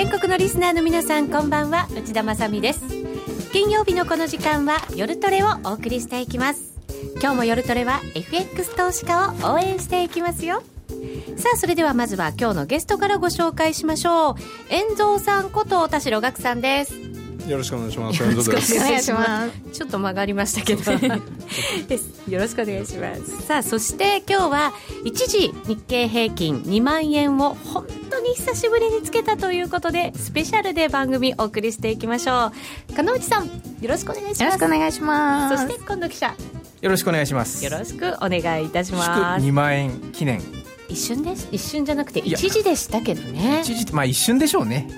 全国のリスナーの皆さんこんばんは。内田まさです。金曜日のこの時間は夜トレをお送りしていきます。今日も夜トレは FX 投資家を応援していきますよ。さあそれではまずは今日のゲストからご紹介しましょう。遠蔵さんこと田代岳さんです。よろしくお願いします。よろしくお願いします。ちょっと曲がりましたけど です。よろしくお願いします。さあ、そして今日は一時日経平均2万円を本当に久しぶりにつけたということで、スペシャルで番組お送りしていきましょう。金内さん、よろしくお願いします。よろしくお願いします。そして今度記者。よろしくお願いします。よろしくお願いいたします。2万円記念。一瞬です。一瞬じゃなくて一時でしたけどね。一時まあ一瞬でしょうね。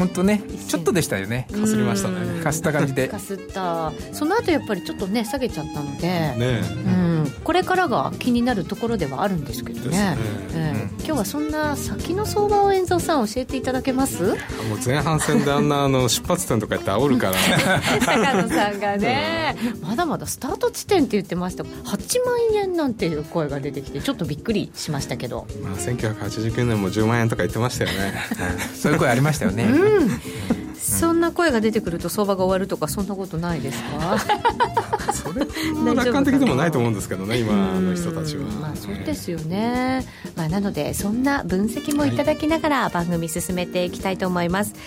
本当ねちょっとでしたよね。かすりましたね。かすった感じで。かすった。その後やっぱりちょっとね下げちゃったので。ね、うん、これからが気になるところではあるんですけどね。ね、えー、今日はそんな先の相場を遠蔵さん教えていただけます？もう前半戦であんなあの出発点とかやって煽るから。高野さんがね、まだまだスタート地点って言ってました。8万円なんていう声が出てきてちょっとびっくりしましたけど、まあ、1989年も10万円とか言ってましたよね。そういう声ありましたよね、うんそんな声が出てくると相場が終わるとかそんなことないですか？それは楽観的でもないと思うんですけどね今の人たちは、まあ、そうですよね、まあ、なのでそんな分析もいただきながら番組進めていきたいと思います、はい、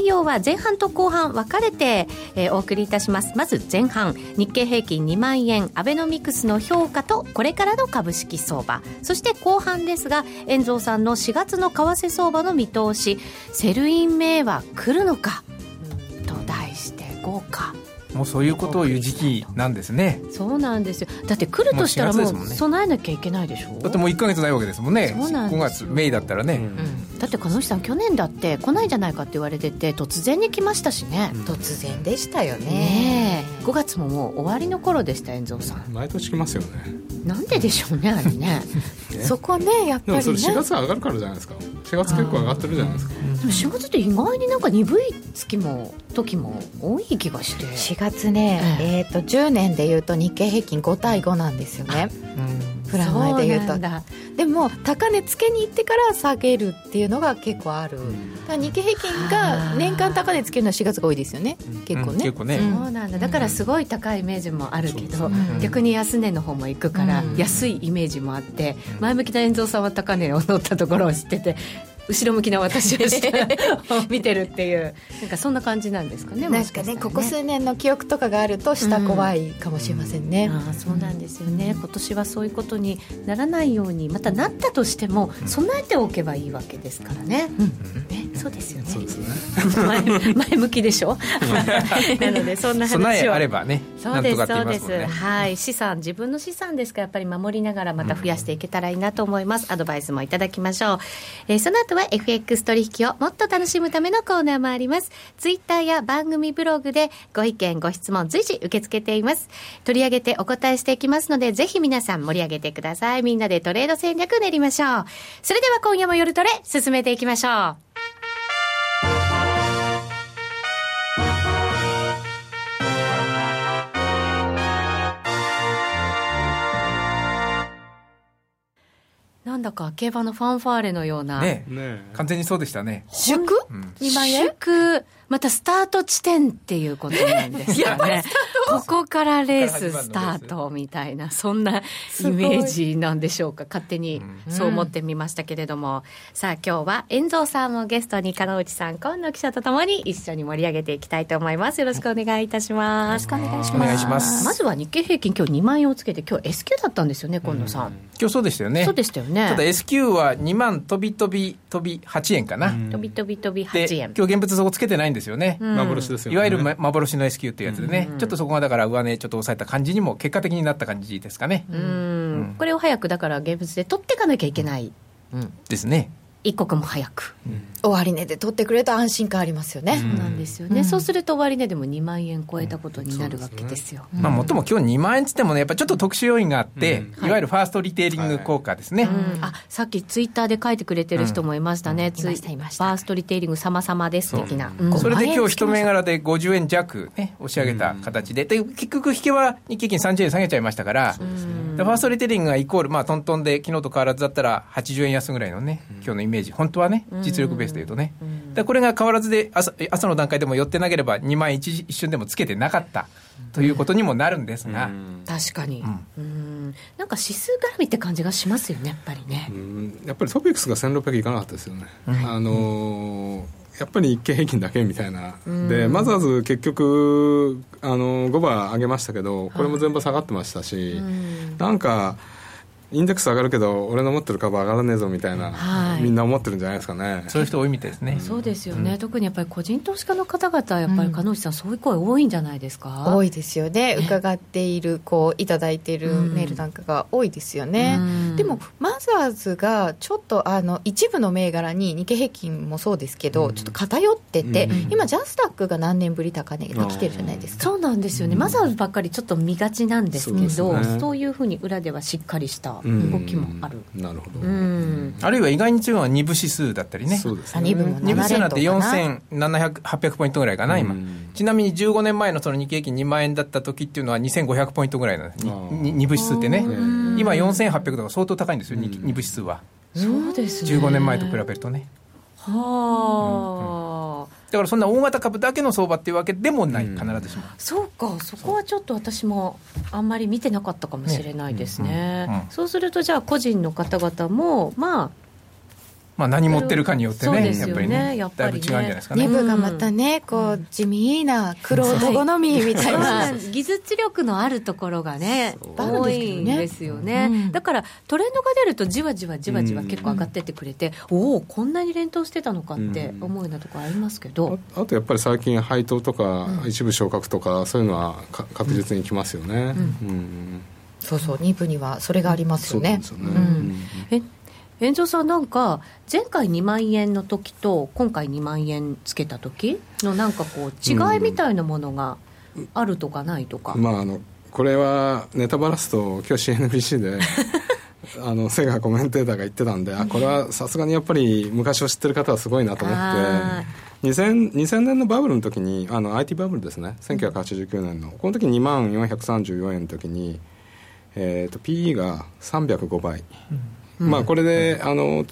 内容は前半と後半分かれて、えー、お送りいたします。まず前半日経平均2万円アベノミクスの評価とこれからの株式相場。そして後半ですが遠蔵さんの4月の為替相場の見通しセルイン銘は来るのか？5か。もうそういうことを言う時期なんですね。そうなんですよ。だって来るとしたらもう備えなきゃいけないでしょ？う、だってもう1か月ないわけですもんね。そうなん5月メイだったらね、うん、だって鹿野さん去年だって来ないんじゃないかって言われてて突然に来ましたしね、うん、突然でしたよね,ね5月ももう終わりの頃でした遠蔵さん。毎年来ますよね。なんででしょうねあれ ね。そこねやっぱりね。でもそれ4月上がるからじゃないですか。4月結構上がってるじゃないですか。でも4月って意外になんか鈍い月も時も多い気がして。4月ね、えー、と10年でいうと日経平均5対5なんですよね、うん、プラマイでいうと。でも高値つけに行ってから下げるっていうのが結構ある、だ日経平均が年間高値つけるのは4月が多いですよね。結構ね,、結構ね。そうなんだ。だからすごい高いイメージもあるけど、逆に安値の方も行くから安いイメージもあって前向きな遠蔵さんは高値を乗ったところを知ってて後ろ向きな私を 見てるっていう。なんかそんな感じなんですかねなんかね、ね、ここ数年の記憶とかがあると下怖いかもしれませんね、うん。うん、あそうなんですよね。今年はそういうことにならないようにまたなったとしても備えておけばいいわけですからね,、ねそうですよね。そうですね。前前向きでしょ？なのでそんな話を。備えあればねそうですそうです、はい。資産自分の資産ですからやっぱり守りながらまた増やしていけたらいいなと思います、アドバイスもいただきましょう、えー、その後は FX 取引をもっと楽しむためのコーナーもあります。ツイッターや番組ブログでご意見、ご質問随時受け付けています。取り上げてお答えしていきますので、ぜひ皆さん盛り上げてください。みんなでトレード戦略練りましょう。それでは今夜も夜トレ進めていきましょう。だか競馬のファンファーレのような。ね完全にそうでしたね。祝、うん、2万円？祝。またスタート地点っていうことなんですよね。ここからレーススタートみたいな、そんなイメージなんでしょうか。勝手にそう思ってみましたけれども。うん、さあ今日は遠蔵さんもゲストに金内さん、今野記者とともに一緒に盛り上げていきたいと思います。よろしくお願いいたします。よろしくお願いします。お願いします。まずは日経平均今日2万円をつけて、今日 S q だったんですよね、今野さん。今日そうでしたよね。そうでしたよね。ただ S q は2万飛び飛び飛び8円かな。飛び飛び飛び8円。今日現物そこつけてないんですよね。うん幻ですよね。いわゆる幻の S q っていうやつでね、うん、ちょっとそこがだから上値ちょっと抑えた感じにも結果的になった感じですかね。うん、これを早くだから現物で取っていかなきゃいけない。うん、ですね。一刻も早く、うん、終値で取ってくれると安心感ありますよね、そうなんですよね、うん、そうすると終値でも2万円超えたことになるわけですよ、まあ、もっとも今日2万円つってもねやっぱちょっと特殊要因があって、いわゆるファーストリテイリング効果ですね、あさっきツイッターで書いてくれてる人もいましたね、ツイファーストリテイリング様々です的な、それで今日一銘柄で50円弱、ね、押し上げた形で、で結局引けは日経金30円下げちゃいましたから、ファーストリテイリングがイコール、まあ、トントンで昨日と変わらずだったら80円安ぐらいのね今日のイメージ。本当はね実力ベースでいうとね、でこれが変わらずで朝朝の段階でも寄ってなければ2万円一一瞬でもつけてなかった。ということにもなるんですが、確かに、うん、なんか指数絡みって感じがしますよねやっぱりね、やっぱりトピックスが1600いかなかったですよね、あのーやっぱり日経平均だけみたいな、でマザーズ結局あの5番上げましたけどこれも全部下がってましたし、なんかインデックス上がるけど俺の持ってる株上がらねえぞみたいな、はい、みんな思ってるんじゃないですかね。そういう人多いみたいですね。そうですよね、うん、特にやっぱり個人投資家の方々やっぱり鹿野内さん、そういう声多いんじゃないですか？多いですよね。伺っているこういただいているメールなんかが多いですよね、うん、でもマザーズがちょっとあの一部の銘柄に日経平均もそうですけど、うん、ちょっと偏ってて、今ジャスタックが何年ぶり高値で来てるじゃないですか。そうなんですよね、マザーズばっかりちょっと見がちなんですけどそう、ね,、いうふうに裏ではしっかりした動きもある、なるほど、あるいは意外に強いのは2部指数だったりね。そうですね。2部部指数な？んて4800ポイントぐらいかな今ちなみに15年前のその日経平均2万円だった時っていうのは2500ポイントぐらいなんです。2部指数ってね。今4800とか相当高いんですよ 2, 2部指数は。そうですね。15年前と比べるとねはあ、だからそんな大型株だけの相場っていうわけでもない、必ずしも、そうかそこはちょっと私もあんまり見てなかったかもしれないですね、そうするとじゃあ個人の方々もまあまあ、何持ってるかによってね、ねやっぱりね、やっぱりねだいぶ違うんじゃないですかね。部がまたね、こう、地味な、黒人好みみたいな。技術力のあるところがね、多いんですよね。だから、トレンドが出ると、じわじわじわじわ結構上がってってくれて、おお、こんなに連投してたのかって思うようなところありますけど。あとやっぱり最近、配当とか、一部昇格とか、そういうのは確実にきますよね。そうそう、2部にはそれがありますよね。そうですよね。え遠藤さんなんか前回2万円の時と今回2万円つけた時のなんかこう違いみたいなものがあるとかないとか、うん、まああのこれはネタバラすと今日 CNBC で あのセガコメンテーターが言ってたんであこれはさすがにやっぱり昔を知ってる方はすごいなと思って。2000, 2000年のバブルの時にあの IT バブルですね。1989年の。この時2万434円の時に、えーと、PE が305倍、うんまあ、これであの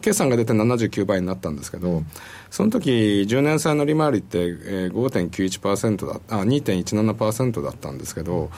決算が出て79倍になったんですけど、その時10年債の利回りって、5.91%だあ2.17%だったんですけど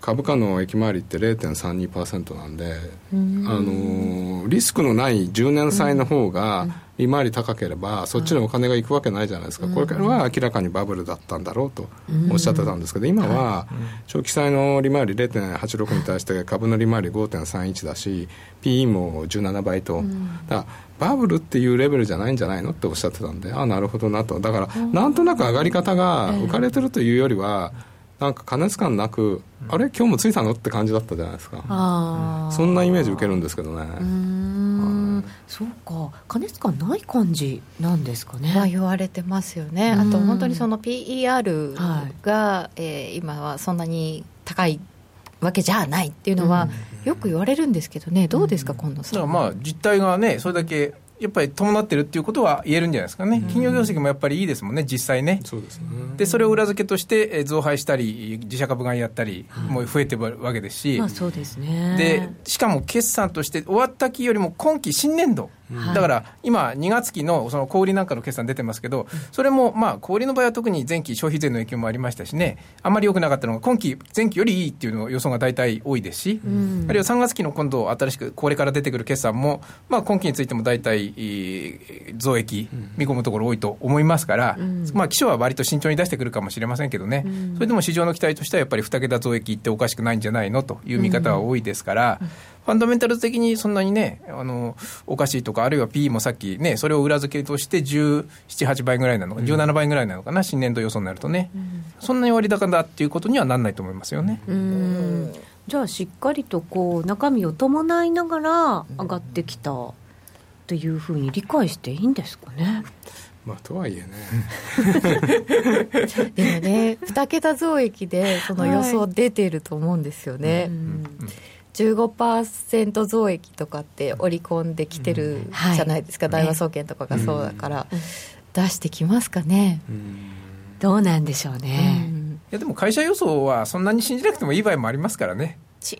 株価の益回りって0.32%なんで、あのリスクのない10年債の方が、利回り高ければそっちにお金が行くわけないじゃないですか、これからは明らかにバブルだったんだろうとおっしゃってたんですけど今は長期債の利回り0.86に対して株の利回り5.31だし PE も17倍と、だバブルっていうレベルじゃないんじゃないのっておっしゃってたんでああなるほどなと。だからなんとなく上がり方が浮かれてるというよりは、なんか加熱感なく、あれ？今日もついたの？って感じだったじゃないですか、そんなイメージ受けるんですけどね。うん。そうか。加熱感ない感じなんですかね、まあ、言われてますよね。あと本当にその PER が、はい、えー、今はそんなに高いわけじゃないっていうのは、よく言われるんですけどね。どうですか、今度さん。まあ実態がねそれだけやっぱり伴ってるっていうことは言えるんじゃないですかね、企業業績もやっぱりいいですもんね、実際ね、そうですね。でそれを裏付けとして増配したり、自社株買いやったり、もう増えてるわけですし、まあ、そうですね。でしかも決算として終わった期よりも今期、新年度、だから今、2月期のその小売なんかの決算出てますけど、それもまあ小売の場合は特に前期消費税の影響もありましたしね、あんまり良くなかったのが、今期、前期よりいいっていうの予想が大体多いですし、あるいは3月期の今度、新しくこれから出てくる決算も、まあ、今期についても大体増益、見込むところ多いと思いますから、まあ、気象は割と慎重に出してくるかもしれませんけどね、それでも市場の期待としては、やっぱり2桁増益っておかしくないんじゃないのという見方は多いですから。ファンダメンタルズ的にそんなにね、あの、おかしいとか、あるいは P もさっきね、それを裏付けとして17、8倍ぐらいなのか、17倍ぐらいなのかな、新年度予想になるとね、うん、そんなに割高だっていうことにはなんないと思いますよね。うん。じゃあ、しっかりとこう中身を伴いながら上がってきたというふうに理解していいんですかね？まあ、とはいえね。でもね2桁増益でその予想出てると思うんですよね。はいうん15%増益とかって織り込んできてるじゃないですか、うんはい、大和総研とかがそうだから、うん、出してきますかね、うん、どうなんでしょうね、いやでも会社予想はそんなに信じなくてもいい場合もありますからね。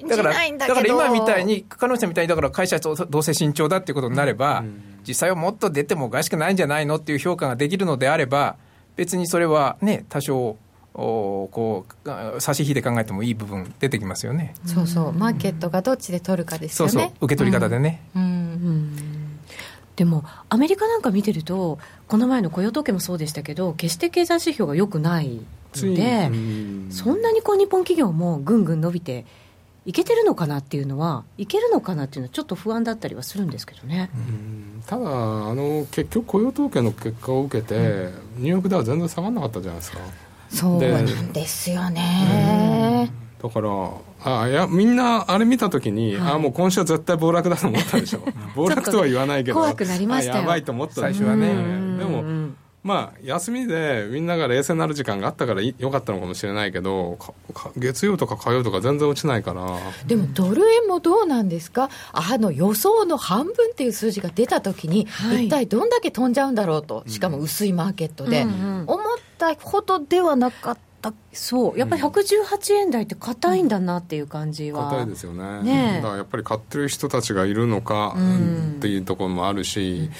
だからだから今みたいに加納さんみたいにだから会社とどうせ慎重だっていうことになれば、うん、実際はもっと出てもおかしくないんじゃないのっていう評価ができるのであれば別にそれはね多少おこう差し引いて考えてもいい部分出てきますよね。そうそう。マーケットがどっちで取るかですよね。そうそう。受け取り方でね、うん、うん、でもアメリカなんか見てるとこの前の雇用統計もそうでしたけど決して経済指標が良くないので、そんなにこう日本企業もぐんぐん伸びていけてるのかなっていうのはいけるのかなっていうのはちょっと不安だったりはするんですけどね。ただあの結局雇用統計の結果を受けて、うん、ニューヨークでは全然下がらなかったじゃないですかそうなんですよね、だからあいやみんなあれ見たときに、はい、あもう今週は絶対暴落だと思ったでしょ。暴落とは言わないけど。怖くなりましたやばいと思った最初はね。でもまあ、休みでみんなが冷静になる時間があったからよかったのかもしれないけど月曜とか火曜とか全然落ちないから。でもドル円もどうなんですか？あの予想の半分っていう数字が出た時に、はい、一体どんだけ飛んじゃうんだろうと。しかも薄いマーケットで、うん思ったほどではなかったそうやっぱり118円台って硬いんだなっていう感じは。硬、いですよね。ねだからやっぱり買ってる人たちがいるのかっていうところもあるし、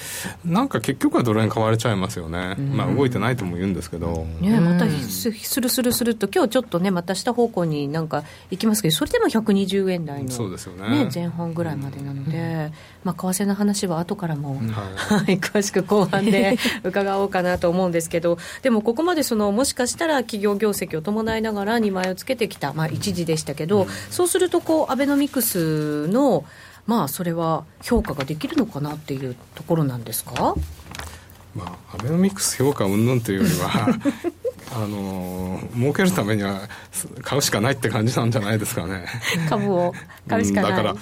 うん、なんか結局はドル円買われちゃいますよね、うん、まあ動いてないとも言うんですけど、ね、またスルスルスルと今日ちょっとねまた下方向になんか行きますけどそれでも120円台の、そうですよね、ね、前半ぐらいまでなので、まあ、為替の話は後からも、はい、詳しく後半で 伺おうかなと思うんですけどでもここまでそのもしかしたら企業業績を伴いながら2枚をつけてきた、まあ、一時でしたけど、うん、そうするとこうアベノミクスのまあそれは評価ができるのかなっていうところなんですか？まあ、アベノミクス評価云々というよりは あの儲けるためには買うしかないって感じなんじゃないですかね。株を買うしかない、だから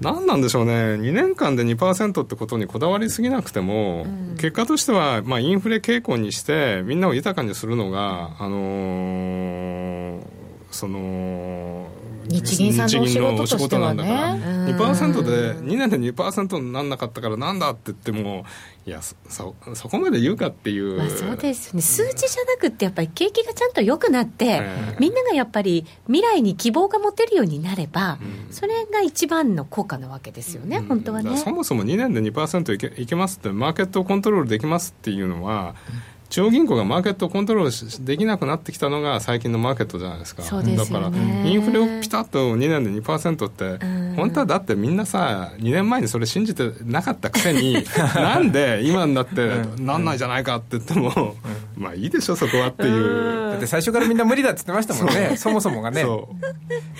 何なんでしょうね。2年間で2%ってことにこだわりすぎなくても、うん、結果としては、まあ、インフレ傾向にしてみんなを豊かにするのがあのー、その日銀さんのお仕事としてはね、2%で2年で2%にならなかったからなんだって言ってもいやそそこまで言うかっていう、まあ、そうですね。数字じゃなくてやっぱり景気がちゃんと良くなって、えー、みんながやっぱり未来に希望が持てるようになれば、うん、それが一番の効果なわけですよね、うん、本当はね。そもそも2年で2%いけいけますってマーケットをコントロールできますっていうのは、うん中央銀行がマーケットをコントロールできなくなってきたのが最近のマーケットじゃないですか。だからインフレをピタッと2年で2%って、本当はだってみんなさ、2年前にそれ信じてなかったくせに、なんで今になってなんないじゃないかって言っても、まあいいでしょ、そこはっていう。だって最初からみんな無理だって言ってましたもんね、そもそもがね。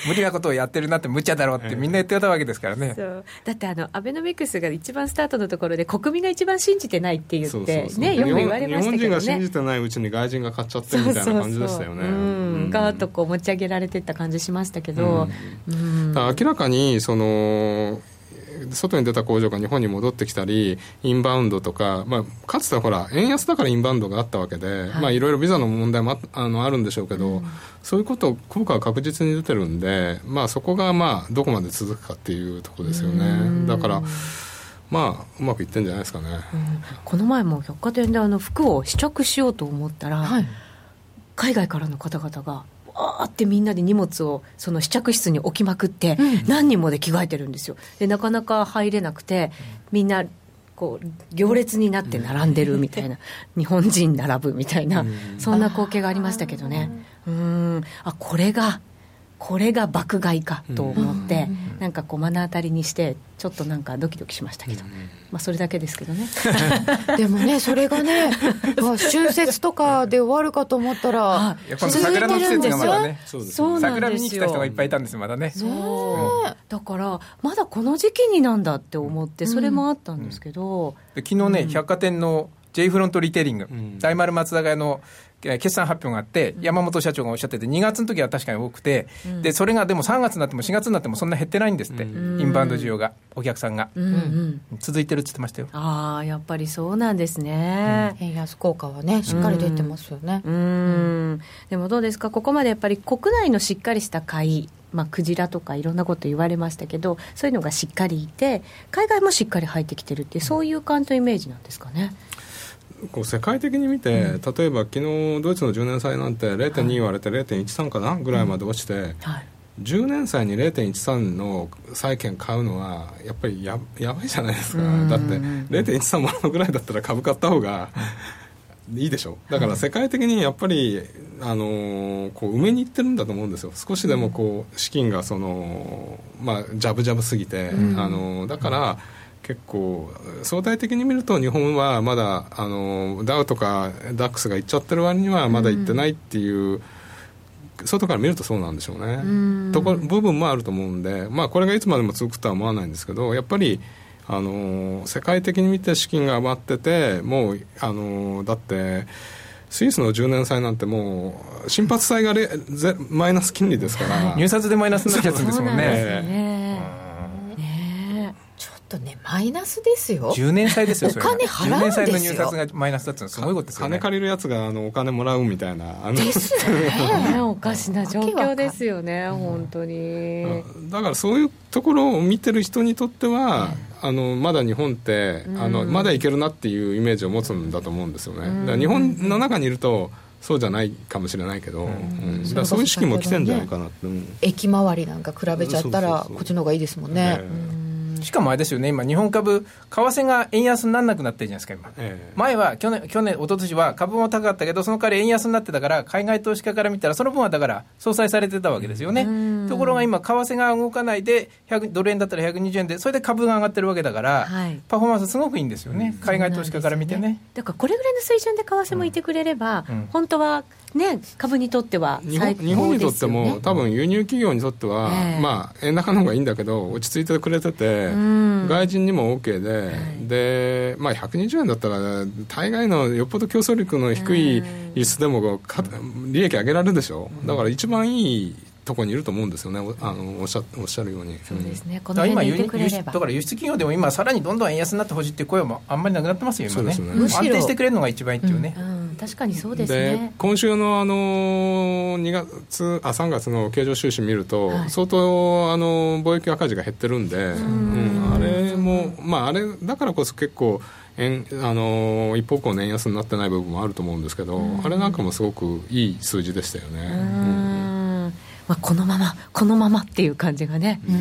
無理なことをやってるなって無茶だろうってみんな言ってたわけですからね。だってあの、アベノミクスが一番スタートのところで国民が一番信じてないって言って、ね、よく言われましたけどね。信じてないうちに外人が買っちゃってみたいな感じでしたよね。ガーッとこう持ち上げられてった感じしましたけど、明らかにその外に出た工場が日本に戻ってきたり、インバウンドとか、まあ、かつてはほら、円安だからインバウンドがあったわけで、はい。まあ、いろいろビザの問題もああのあるんでしょうけど、うん、そういうこと、効果は確実に出てるんで、まあ、そこが、まあ、どこまで続くかっていうところですよね。だからまあ、うまくいってんじゃないですかね、うん、この前も百貨店であの服を試着しようと思ったら、はい、海外からの方々がわーってみんなで荷物をその試着室に置きまくって、うん、何人もで着替えてるんですよ。でなかなか入れなくてみんなこう行列になって並んでるみたいな、日本人並ぶみたいな、そんな光景がありましたけどね。うん。あこれがこれが爆買いかと思って、うん、なんかこう目の当たりにしてちょっとなんかドキドキしましたけど、うん、まあそれだけですけどね。でもねそれがね 春節とかで終わるかと思ったら桜の季節がまだね。そう桜見に来た人がいっぱいいたんですまだね。そう、う。ん、だからまだこの時期になんだって思ってそれもあったんですけど、昨日ね、百貨店の J フロントリテイリング、大丸松坂屋の決算発表があって、山本社長がおっしゃってて、2月の時は確かに多くて、うん、でそれがでも3月になっても4月になってもそんな減ってないんですって、うん、インバウンド需要が、お客さんが、うんうん、続いてるって言ってましたよ。ああ、やっぱりそうなんですね、円安効果はね、しっかり出てますよね。うん。でもどうですか、ここまでやっぱり国内のしっかりした買い、まあ、クジラとかいろんなこと言われましたけど、そういうのがしっかりいて、海外もしっかり入ってきてるってそういう感じのイメージなんですかね？こう世界的に見て、うん、例えば昨日ドイツの10年債なんて0.2割れて0.13かな？ぐらいまで落ちて、うんはい、10年債に0.13の債券買うのはやっぱりややばいじゃないですか。だって0.13もらうぐらいだったら株買った方がいいでしょ。だから世界的にやっぱり、あのー、こう埋めにいってるんだと思うんですよ。少しでもこう資金がその、まあ、ジャブジャブすぎて、うん、あのー、だから結構相対的に見ると日本はまだあのダウとかダックスがいっちゃってる割にはまだいってないっていう、うん外から見るとそうなんでしょうね。とこ部分もあると思うんで、まあ、これがいつまでも続くとは思わないんですけどやっぱりあの世界的に見て資金が余っててもうあのだってスイスの10年債なんてもう心拍債がレゼマイナス金利ですから。入札でマイナスになっちゃうんですもんね。とねマイナスですよ。10年債ですよお金払うんですよ。10年債の入札がマイナスだったのすごいことですよね。金借りるやつがあのお金もらうみたいなあのですね。おかしな状況ですよね本当に。だからそういうところを見てる人にとっては、あのまだ日本ってあのまだいけるなっていうイメージを持つんだと思うんですよね。だから日本の中にいるとそうじゃないかもしれないけど、うん、だそういう式も来てんじゃないかなって、ね、駅周りなんか比べちゃったらこっちの方がいいですもんね、しかもあれですよね、今、日本株、為替が円安にならなくなってるじゃないですか、今、えー、前は去年、去年一昨年は株も高かったけど、その代わり円安になってたから、海外投資家から見たら、その分はだから、相殺されてたわけですよね。ところが今、為替が動かないで、ドル円だったら120円で、それで株が上がってるわけだから、はい、パフォーマンスすごくいいんですよね、海外投資家から見てね。ねだからこれぐらいの水準で為替もいてくれれば、うん、本当はね、株にとっては日本日本にとっても、多分輸入企業にとっては、えー、まあ、円高の方がいいんだけど、落ち着いてくれてて、外人にも OK で、はい、でまあ、120円だったら、大概のよっぽど競争力の低い輸出でも利益上げられるでしょ、だから一番いいとこにいると思うんですよね、あのおっしゃおっしゃるように。そうですね、この今輸出、だから輸出企業でも今、さらにどんどん円安になってほしいっていう声もあんまりなくなってますよ、今ね、ね。安定してくれるのが一番いいっていうね。うんうん、確かにそうですね。今週のあの2月あ3月の経常収支見ると、はい、相当あの貿易赤字が減ってるんで、うん、あれも、まあ、あれだからこそ結構。円あの一方向の円安になってない部分もあると思うんですけど、あれなんかもすごくいい数字でしたよね。うんまあ、このまま、このままっていう感じがね、うん、う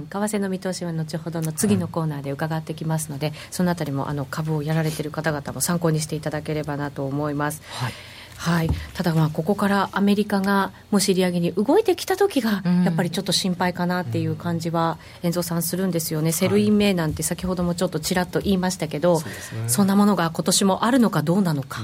ん、為替の見通しは後ほどの次のコーナーで伺ってきますので、そのあたりもあの株をやられている方々も参考にしていただければなと思います。はい。はい、ただ、まあここからアメリカがもし利上げに動いてきた時が、やっぱりちょっと心配かなっていう感じは、遠藤さん、するんですよね、 Sell in May なんて先ほどもちょっとちらっと言いましたけど、そ、ね,、んなものが今年もあるのかどうなのか。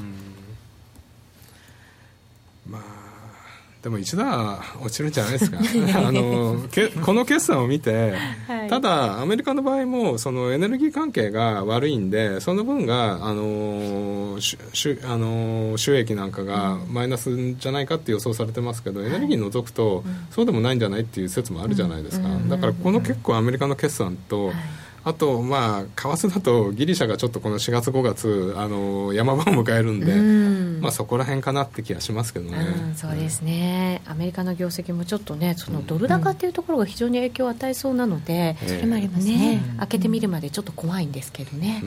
でも一度は落ちるんじゃないですか。あのけこの決算を見て、はい、ただアメリカの場合もそのエネルギー関係が悪いんでその分があのしあの収益なんかがマイナスじゃないかって予想されてますけど、エネルギー除くとそうでもないんじゃないっていう説もあるじゃないですか、だからこの結構アメリカの決算と、はいあと、まあ、為替だとギリシャがちょっとこの4月、5月あの山場を迎えるんで、うん。まあ、そこら辺かなって気がしますけどね、うん、そうですね、アメリカの業績もちょっとね、そのドル高っていうところが非常に影響を与えそうなので、それもありますね。開けてみるまでちょっと怖いんですけどね、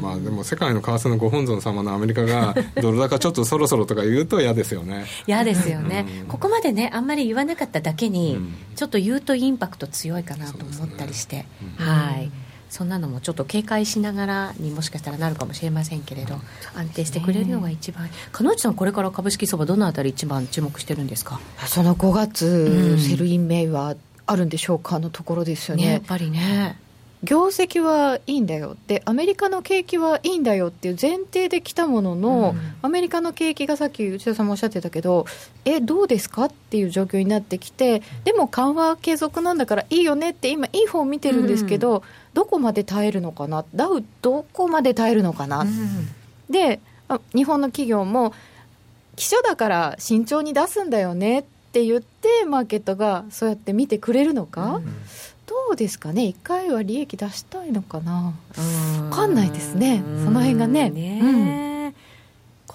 まあ、でも世界の為替のご本尊様のアメリカが ドル高ちょっとそろそろとか言うと嫌ですよね。嫌ですよね、ここまでね、あんまり言わなかっただけに、ちょっと言うとインパクト強いかなと思ったりして。はい、そんなのもちょっと警戒しながらにもしかしたらなるかもしれませんけれど、安定してくれるのが一番、鹿内さん、これから株式相場、どのあたり一番注目してるんですか？その5月、うん、 Sell in May はあるんでしょうかのところですよね。ねやっぱりね。業績はいいんだよ。でアメリカの景気はいいんだよっていう前提で来たものの、うん、アメリカの景気がさっき内田さんもおっしゃってたけどえどうですかっていう状況になってきてでも緩和継続なんだからいいよねって今いい方を見てるんですけど、うん、どこまで耐えるのかな？ダウどこまで耐えるのかな、うん、で日本の企業も基礎だから慎重に出すんだよねって言ってマーケットがそうやって見てくれるのか、どうですかね、1回は利益出したいのかな、分かんないですね、その辺がね。ねうん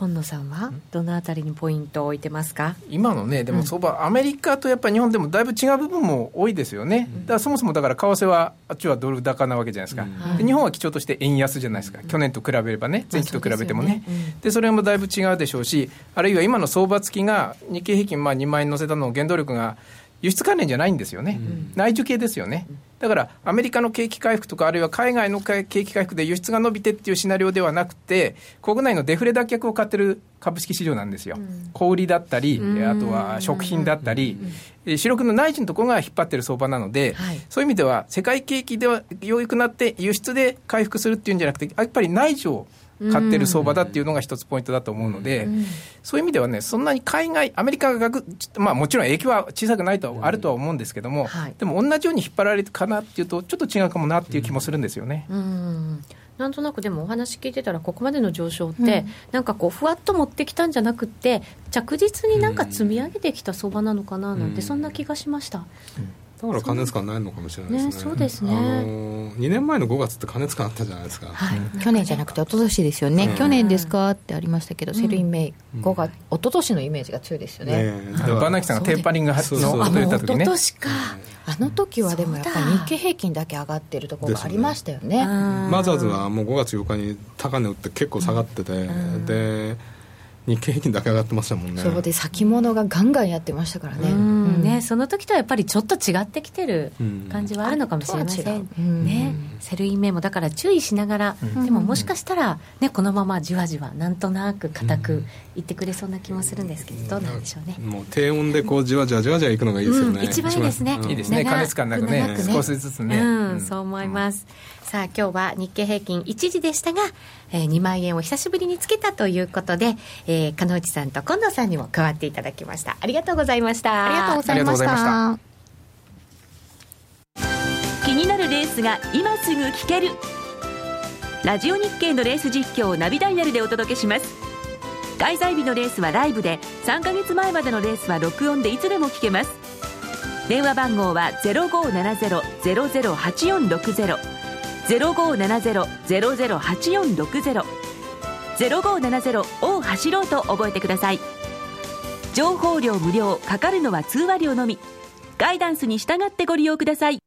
今野さんはどのあたりにポイントを置いてますか？今のね、でも相場、うん、アメリカとやっぱり日本でもだいぶ違う部分も多いですよね、うん、だからそもそもだから為替はあっちはドル高なわけじゃないですか、うん、で日本は基調として円安じゃないですか、去年と比べればね、前期と比べてもね、で、ね、それもだいぶ違うでしょうし、あるいは今の相場付きが日経平均まあ2万円乗せたの原動力が輸出関連じゃないんですよね、うん、内需系ですよね。だからアメリカの景気回復とか、あるいは海外の景気回復で輸出が伸びてっていうシナリオではなくて、国内のデフレ脱却を買ってる株式市場なんですよ、うん、小売りだったり、あとは食品だったり、主力の内需のところが引っ張ってる相場なので、はい、そういう意味では、世界景気では良くなって、輸出で回復するっていうんじゃなくて、やっぱり内需を買ってる相場だっていうのが一つポイントだと思うので、そういう意味ではね、そんなに海外、アメリカがまあ、もちろん影響は小さくないとあるとは思うんですけども、はい、でも同じように引っ張られるかなっていうと、ちょっと違うかもなっていう気もするんですよね。うん。なんとなくでもお話聞いてたらここまでの上昇って、うん、なんかこうふわっと持ってきたんじゃなくて着実になんか積み上げてきた相場なのかななんて、そんな気がしました。うんだから加熱感ないのかもしれないですね。ねそうですね。あの2年前の5月って加熱感あったじゃないですか。はい。去年じゃなくて一昨年ですよね。去年ですかってありましたけど、 Sell in May 5月、一昨年のイメージが強いですよね。バーナンキさんがテーパリングの出た時ね。一昨年か。あの時はでもやっぱり日経平均だけ上がってるところがありましたよね。マザーズはもう5月8日に高値打って結構下がってて、で。日経平均だけ上がってましたもんね。そうで先物がガンガンやってましたからね,、ねその時とはやっぱりちょっと違ってきてる感じはあるのかもしれません、ねセルインメモだから注意しながら、でももしかしたら、ね、このままじわじわなんとなく硬くいってくれそうな気もするんですけどどうなんでしょうね。もう低温でこうじわじわじわじわいくのがいいですよね、一番いいですね、いいですね。加熱感なくね。少しずつね、そう思います、さあ今日は日経平均一時でしたが、えー、2万円を久しぶりにつけたということで、えー、金内さんと近藤さんにも加わっていただきました。ありがとうございました。ありがとうございました。気になるレースが今すぐ聞ける。ラジオ日経のレース実況をナビダイヤルでお届けします。開催日のレースはライブで3か月前までのレースは録音でいつでも聞けます。電話番号は0570-008460 0570-008460 0570を走ろうと覚えてください。情報量無料かかるのは通話料のみ。ガイダンスに従ってご利用ください。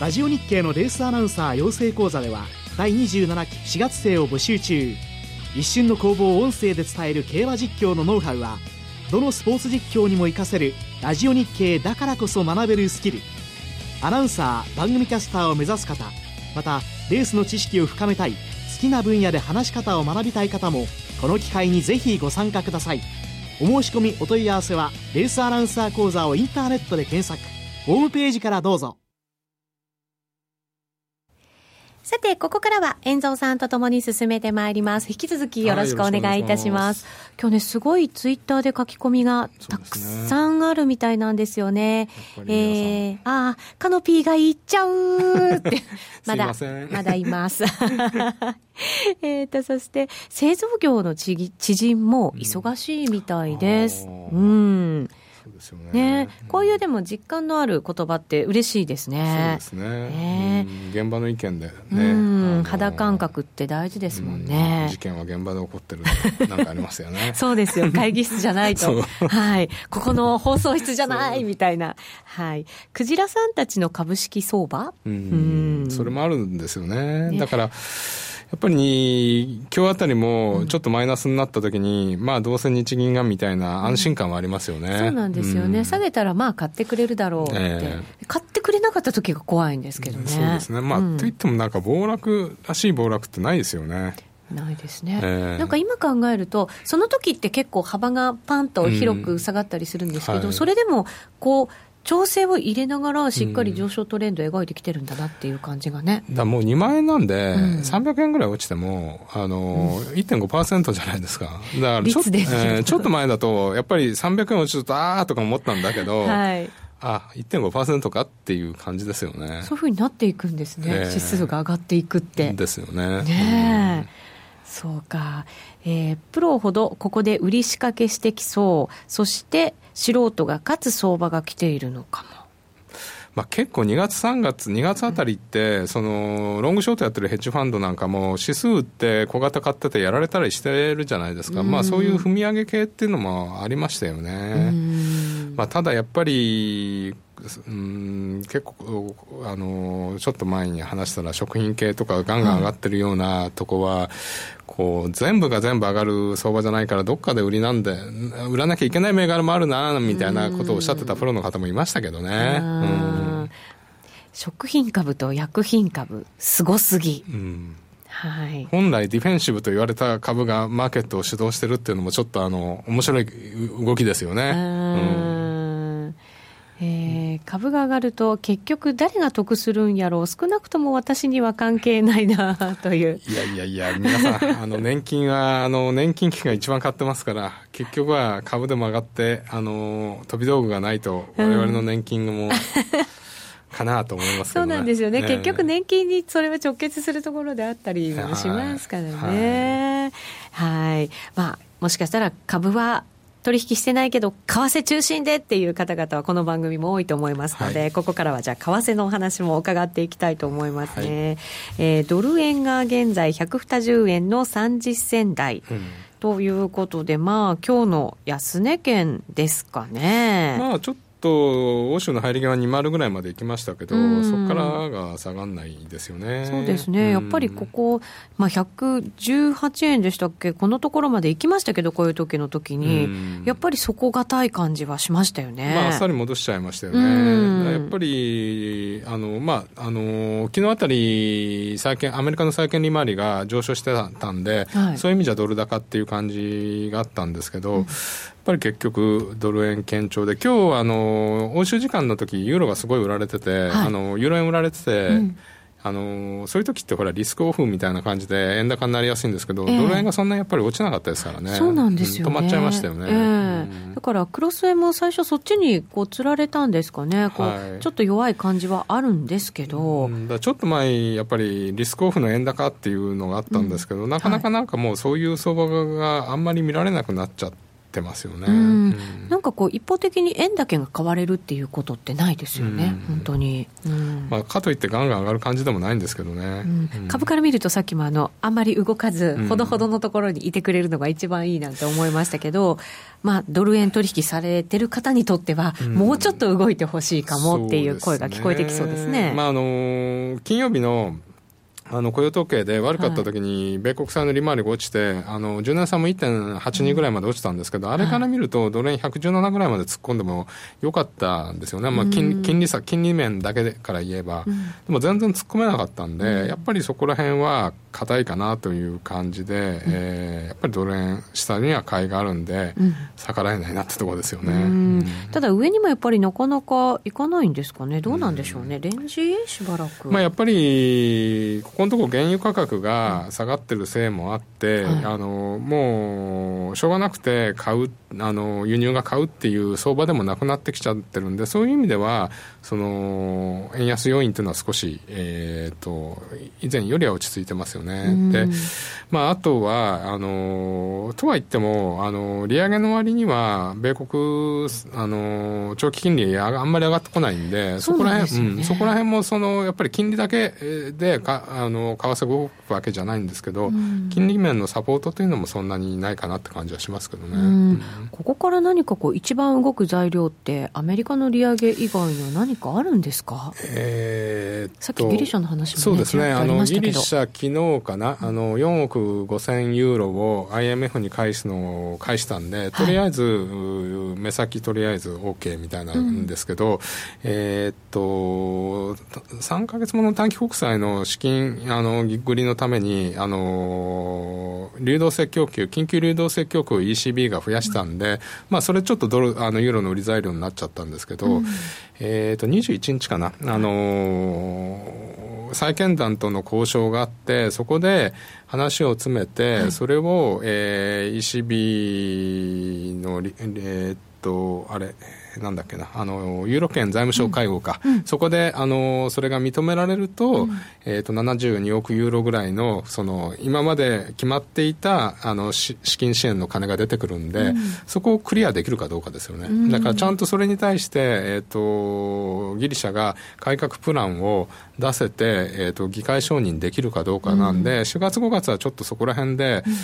ラジオ日経のレースアナウンサー養成講座では第27期4月生を募集中。一瞬の攻防を音声で伝える競馬実況のノウハウはどのスポーツ実況にも活かせるラジオ日経だからこそ学べるスキル。アナウンサー番組キャスターを目指す方。またレースの知識を深めたい。好きな分野で話し方を学びたい方もこの機会にぜひご参加ください。お申し込みお問い合わせはレースアナウンサー講座をインターネットで検索。ホームページからどうぞ。さて、ここからは、遠蔵さんと共に進めてまいります。引き続きよろしくお願いいたします。はい、ます今日ね、すごいツイッターで書き込みがたくさんあるみたいなんですよね。ねえー、ああ、カノピーが言っちゃうって、まだ、まだいます。えっと、そして、製造業の知人も忙しいみたいです。うん、うんですよねね、こういうでも実感のある言葉って嬉しいですね。そうですね。ね現場の意見でね。肌感覚って大事ですもんね。事件は現場で起こってるなんかありますよね。そうですよ。会議室じゃないと。はい。ここの放送室じゃないみたいな。はい。クジラさんたちの株式相場？うん。それもあるんですよね。ねだから、やっぱり今日あたりもちょっとマイナスになったときに、うん、まあどうせ日銀がみたいな安心感はありますよね、うん、そうなんですよね、うん、下げたらまあ買ってくれるだろうって、えー、買ってくれなかった時が怖いんですけどね。そうですね、まあ、といってもなんか暴落らしい暴落ってないですよね。ないですね、えー、なんか今考えると、その時って結構幅がパンと広く下がったりするんですけど、はい、それでもこう調整を入れながら、しっかり上昇トレンド描いてきてるんだなっていう感じがね。だもう2万円なんで、300円ぐらい落ちても、あの、うん、1.5%じゃないですか。だからちょ,、えー、ちょっと前だと、やっぱり300円落ちると、あーとか思ったんだけど、はい、あ1.5%かっていう感じですよね。そういうふうになっていくんですね、えー、指数が上がっていくって。ですよね。ねえ。うんそうか、えー、プロほどここで売り仕掛けしてきそう、そして素人が勝つ相場が来ているのかも。まあ、結構2月、3月、2月あたりって、そのロングショートやってるヘッジファンドなんかも、指数って小型買っててやられたりしてるじゃないですか、まあ、そういう踏み上げ系っていうのもありましたよね。まあ、ただやっぱりうん結構あのちょっと前に話したら食品系とかガンガン上がってるようなとこは、こう全部が全部上がる相場じゃないからどっかで売りなんで売らなきゃいけない銘柄もあるなみたいなことをおっしゃってたプロの方もいましたけどね。うん。食品株と薬品株すごすぎ、うん。はい、本来ディフェンシブと言われた株がマーケットを主導してるっていうのもちょっとあの面白い動きですよね。うんえー、株が上がると結局誰が得するんやろう？少なくとも私には関係ないなという。いやいやいや皆さん あの年金はあの年金機が一番買ってますから結局は株でも上がってあの飛び道具がないと我々の年金も、かなと思います、ね、そうなんですよね、結局年金にそれは直結するところであったりもしますからね。はい、はい、まあもしかしたら株は取引してないけど、為替中心でっていう方々はこの番組も多いと思いますので、はい、ここからはじゃあ、為替のお話も伺っていきたいと思いますね。はい、えー、ドル円が現在120円の30銭台。うんということで、まあ、今日の安値圏ですかね。まあ、ちょっと欧州の入り際2丸ぐらいまで行きましたけど、そこからが下がらないですよね。そうですね、やっぱりここ、まあ、118円でしたっけ、このところまで行きましたけど、こういう時の時に、やっぱり底堅い感じはしましたよね。まあ、あっさり戻しちゃいましたよね。やっぱりあの、まあ、あの昨日あたり債券、アメリカの債券利回りが上昇してたんで、はい、そういう意味じゃドル高っていう感じがあったんですけど、うんぱり結局、ドル円堅調で、今日あの欧州時間の時ユーロがすごい売られてて、はい、あのユーロ円売られてて、うん。あのそういう時ってほらリスクオフみたいな感じで円高になりやすいんですけど、えー、ドル円がそんなやっぱり落ちなかったですからね。そうなんですよ、ね、止まっちゃいましたよね、えーうん、だからクロス円も最初そっちにこうつられたんですかね。こう、はい、ちょっと弱い感じはあるんですけど、ちょっと前やっぱりリスクオフの円高っていうのがあったんですけど、うん、なかなかなんかもうそういう相場があんまり見られなくなっちゃって。ってますよね、うん、なんかこう一方的に円だけが買われるっていうことってないですよね、うん、本当に、うん、まあ、かといってガンガン上がる感じでもないんですけどね、株から見るとさっきもあのあんまり動かず、ほどほどのところにいてくれるのが一番いいなんて思いましたけど、まあ、ドル円取引されてる方にとっては、もうちょっと動いてほしいかもっていう声が聞こえてきそうですね。まああの金曜日のあの雇用統計で悪かった時に、米国債の利回りが落ちて、あの10年債も1.82ぐらいまで落ちたんですけど、あれから見ると、ドル円117ぐらいまで突っ込んでもよかったんですよね、まあ、金金利差、金利面だけから言えば、でも全然突っ込めなかったんで、やっぱりそこら辺は硬いかなという感じで、うん、えー、やっぱりドル円下には買いがあるんで、うん、逆らえないなってところですよね、うん、ただ上にもやっぱりなかなかいかないんですかね、どうなんでしょうね、レンジしばらく。まあ、やっぱりここのところ、原油価格が下がってるせいもあって、はい、あのもうしょうがなくて買うあの輸入が買うっていう相場でもなくなってきちゃってるんで、そういう意味では、その円安要因というのは少し、えーと、以前よりは落ち着いてますよね。でまあ、あとはあの、とは言っても、あの利上げの割には、米国あの長期金利あんまり上がってこないんで、そこら辺、ね、うん、そこら辺もそのやっぱり金利だけでかあの為替動くわけじゃないんですけど、金利面のサポートというのもそんなにないかなって感じはしますけどね。ここから何かこう一番動く材料ってアメリカの利上げ以外には何かあるんですか、えー、さっきギリシャの話も、ね、そうですね。あのギリシャ昨日かな？あの4億5千ユーロを IMF に返すのを返したんでとりあえず、はい、目先とりあえず OK みたいなんですけど、うん、えー、っと3か月もの短期国債の資金あの繰りのためにあの流動性供給緊急流動性供給を ECB が増やしたんで、んで、まあ、それちょっとドルあのユーロの売り材料になっちゃったんですけど、うん、えー、と21日かな、あのー、債券団との交渉があって、そこで話を詰めて、はい、それを、えー、ECB の、えー、っと、あれ、なんだっけな、あのユーロ圏財務省会合か、うん、そこであのそれが認められると,、えーと、72億ユーロぐらいのその今まで決まっていたあの資金支援の金が出てくるんで、うん、そこをクリアできるかどうかですよね、だからちゃんとそれに対して、えーと、ギリシャが改革プランを出せて、えーと、議会承認できるかどうかなんで、うん、4月、5月はちょっとそこら辺で、うん、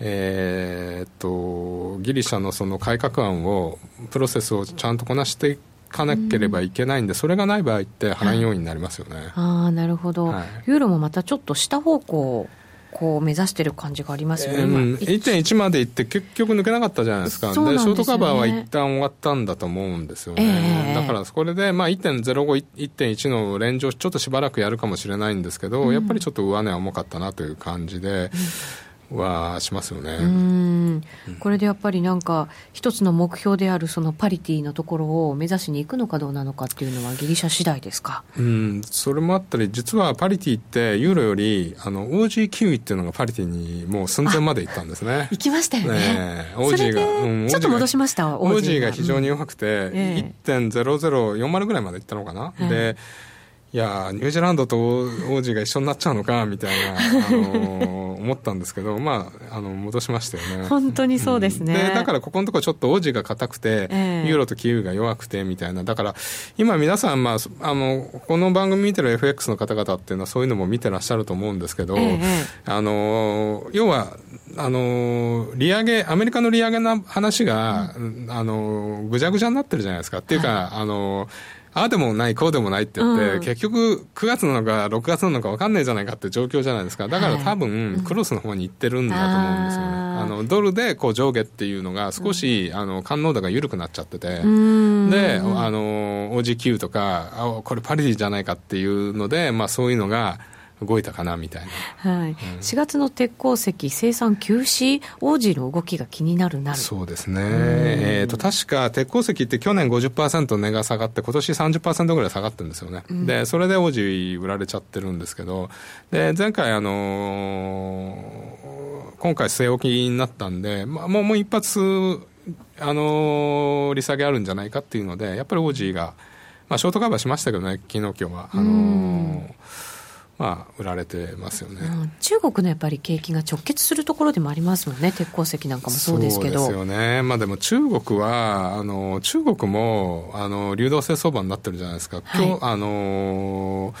えーと、ギリシャのその改革案を、プロセスをちゃんんとこなしていかなければいけないんで、それがない場合って波乱要因になりますよね。ああなるほど、はい、ユーロもまたちょっと下方向こう目指してる感じがありますよね、えー、1.1までいって結局抜けなかったじゃないですか。で、ね、ショートカバーは一旦終わったんだと思うんですよね、えー、だからこれで、まあ、1.05、1.1のレンジをちょっとしばらくやるかもしれないんですけど、うん、やっぱりちょっと上値は重かったなという感じで。うんはしますよね。うん。これでやっぱりなんか一つの目標であるそのパリティのところを目指しに行くのかどうなのかっていうのはギリシャ次第ですか？うん。それもあったり実はパリティってユーロよりあの OG キウイっていうのがパリティにもう寸前まで行ったんですね。行きましたよね。ね OG が、うん、ちょっと戻しました OG が。非常に弱くて、うんえー、1.0040ぐらいまで行ったのかな、でいやニュージーランドと王子が一緒になっちゃうのかみたいな、あのー、思ったんですけど、まあ、あの戻しましたよね。本当にそうですね、うん、でだからここのところちょっと王子が硬くて、えー、ユーロとキーウが弱くてみたいな。だから今皆さん、まあ、あのこの番組見てる FX の方々っていうのはそういうのも見てらっしゃると思うんですけど、えー、あの要はあの利上げアメリカの利上げの話が、うん、あのぐちゃぐちゃになってるじゃないですか。っていうか、はい、あのああでもない、こうでもないって言って、うん、結局、9月なのか6月なのか分かんないじゃないかって状況じゃないですか。だから多分、クロスの方に行ってるんだと思うんですよね。あの、ドルでこう上下っていうのが少し、あの、感能度が緩くなっちゃってて、で、あの、OGQ とか、あ、これパリティじゃないかっていうので、まあそういうのが、動いたかなみたいな、はい。うん、4月の鉄鉱石生産休止王子の動きが気になるなる。そうですね、えーと、確か鉄鉱石って去年50%値が下がって今年30%ぐらい下がってるんですよね、うん、でそれで王子売られちゃってるんですけどで前回あのー、今回据え置きになったんで、まあ、もうもう一発あのー、利下げあるんじゃないかっていうのでやっぱり王子が、まあ、ショートカバーしましたけどね昨日今日は。あのーまあ、売られてますよね、うん、中国のやっぱり景気が直結するところでもありますもんね、鉄鉱石なんかもそうですけど。そうですよね、まあ、でも中国は、あの中国もあの流動性相場になってるじゃないですか、今日、はい、あの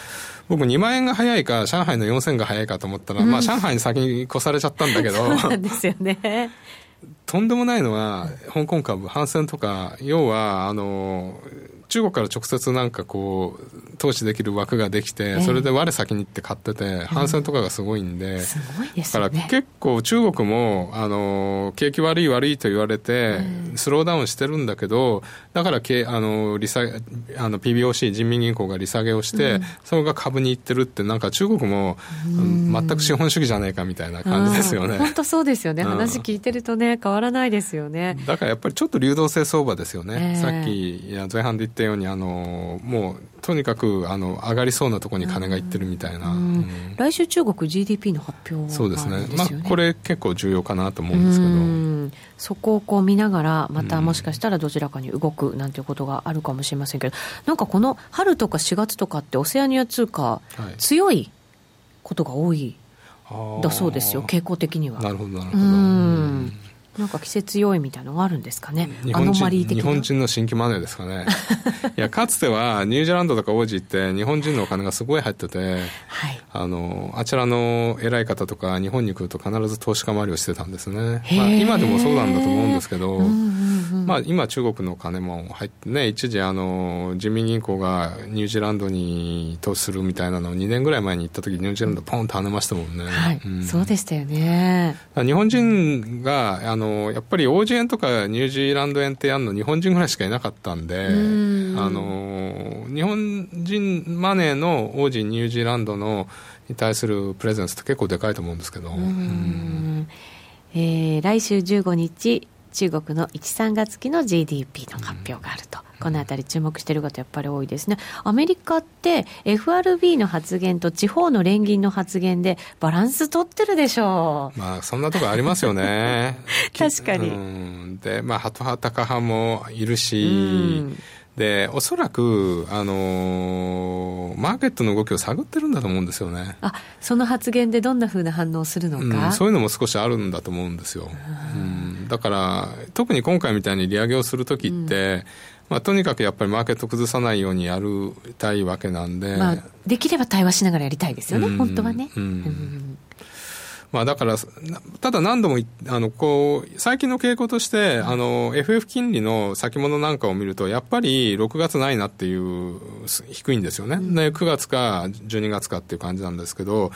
僕、2万円が早いか、上海の4000が早いかと思ったら、うん、まあ、上海に先に越されちゃったんだけど、そうなんですよね。とんでもないのは、香港株、反戦とか、要は、あの、中国から直接なんかこう投資できる枠ができて、それで我先にって買ってて、反戦とかがすごいんで、だから結構中国もあの景気悪い悪いと言われて、スローダウンしてるんだけどだからけあの利下げあの PBOC 人民銀行が利下げをして、それが株にいってるってなんか中国も全く資本主義じゃないかみたいな感じですよね。本当そうですよね、話聞いてるとね変わらないですよね。だからやっぱりちょっと流動性相場ですよね、さっきいや前半で言ったようにあのもうとにかくあの上がりそうなところに金がいってるみたいな、うん。うん、来週中国 GDP の発表、ね、そうですね、まあ、これ結構重要かなと思うんですけど。そこをこう見ながらまたもしかしたらどちらかに動くなんていうことがあるかもしれませんけど。なんかこの春とか4月とかってオセアニア通貨、強いことが多いだそうですよ傾向的には。なるほどなるほどなんか季節用意みたいなのがあるんですかね、日本人日本人の新規マネーですかね、いやかつてはニュージーランドとかオージーって、日本人のお金がすごい入ってて、はい、あのあちらの偉い方とか、日本に来ると必ず投資家回りをしてたんですね、まあ、今でもそうなんだと思うんですけど、まあ、今、中国の金も入ってね、一時あの、人民銀行がニュージーランドに投資するみたいなのを2年ぐらい前に行った時ニュージーランド、ポンと跳ねましたもんね。はい、うん、そうでしたよね。日本人があののやっぱりオージ円とかニュージーランド円ってやるの日本人ぐらいしかいなかったんで、ん。あの日本人マネーのオージーニュージーランドのに対するプレゼンスって結構でかいと思うんですけど。えー、来週15日中国の1、3月期の GDP の発表があると、このあたり注目している方やっぱり多いですね。アメリカって FRB の発言と地方の連銀の発言でバランス取ってるでしょう。まあそんなとこありますよね。確かに。で、まあハト派タカ派もいるし、でおそらく、あのー、マーケットの動きを探ってるんだと思うんですよね。あその発言でどんなふうな反応をするのか、うん、そういうのも少しあるんだと思うんですよ、うん、だから特に今回みたいに利上げをするときって、うん。まあ、とにかくやっぱりマーケット崩さないようにやるたいわけなんで、まあ、できれば対話しながらやりたいですよね、本当はね。うんまあ、だから、ただ何度もあのこう最近の傾向として、あの FF 金利の先物なんかを見ると、やっぱり6月ないなっていう、低いんですよね、で9月か12月かっていう感じなんですけど、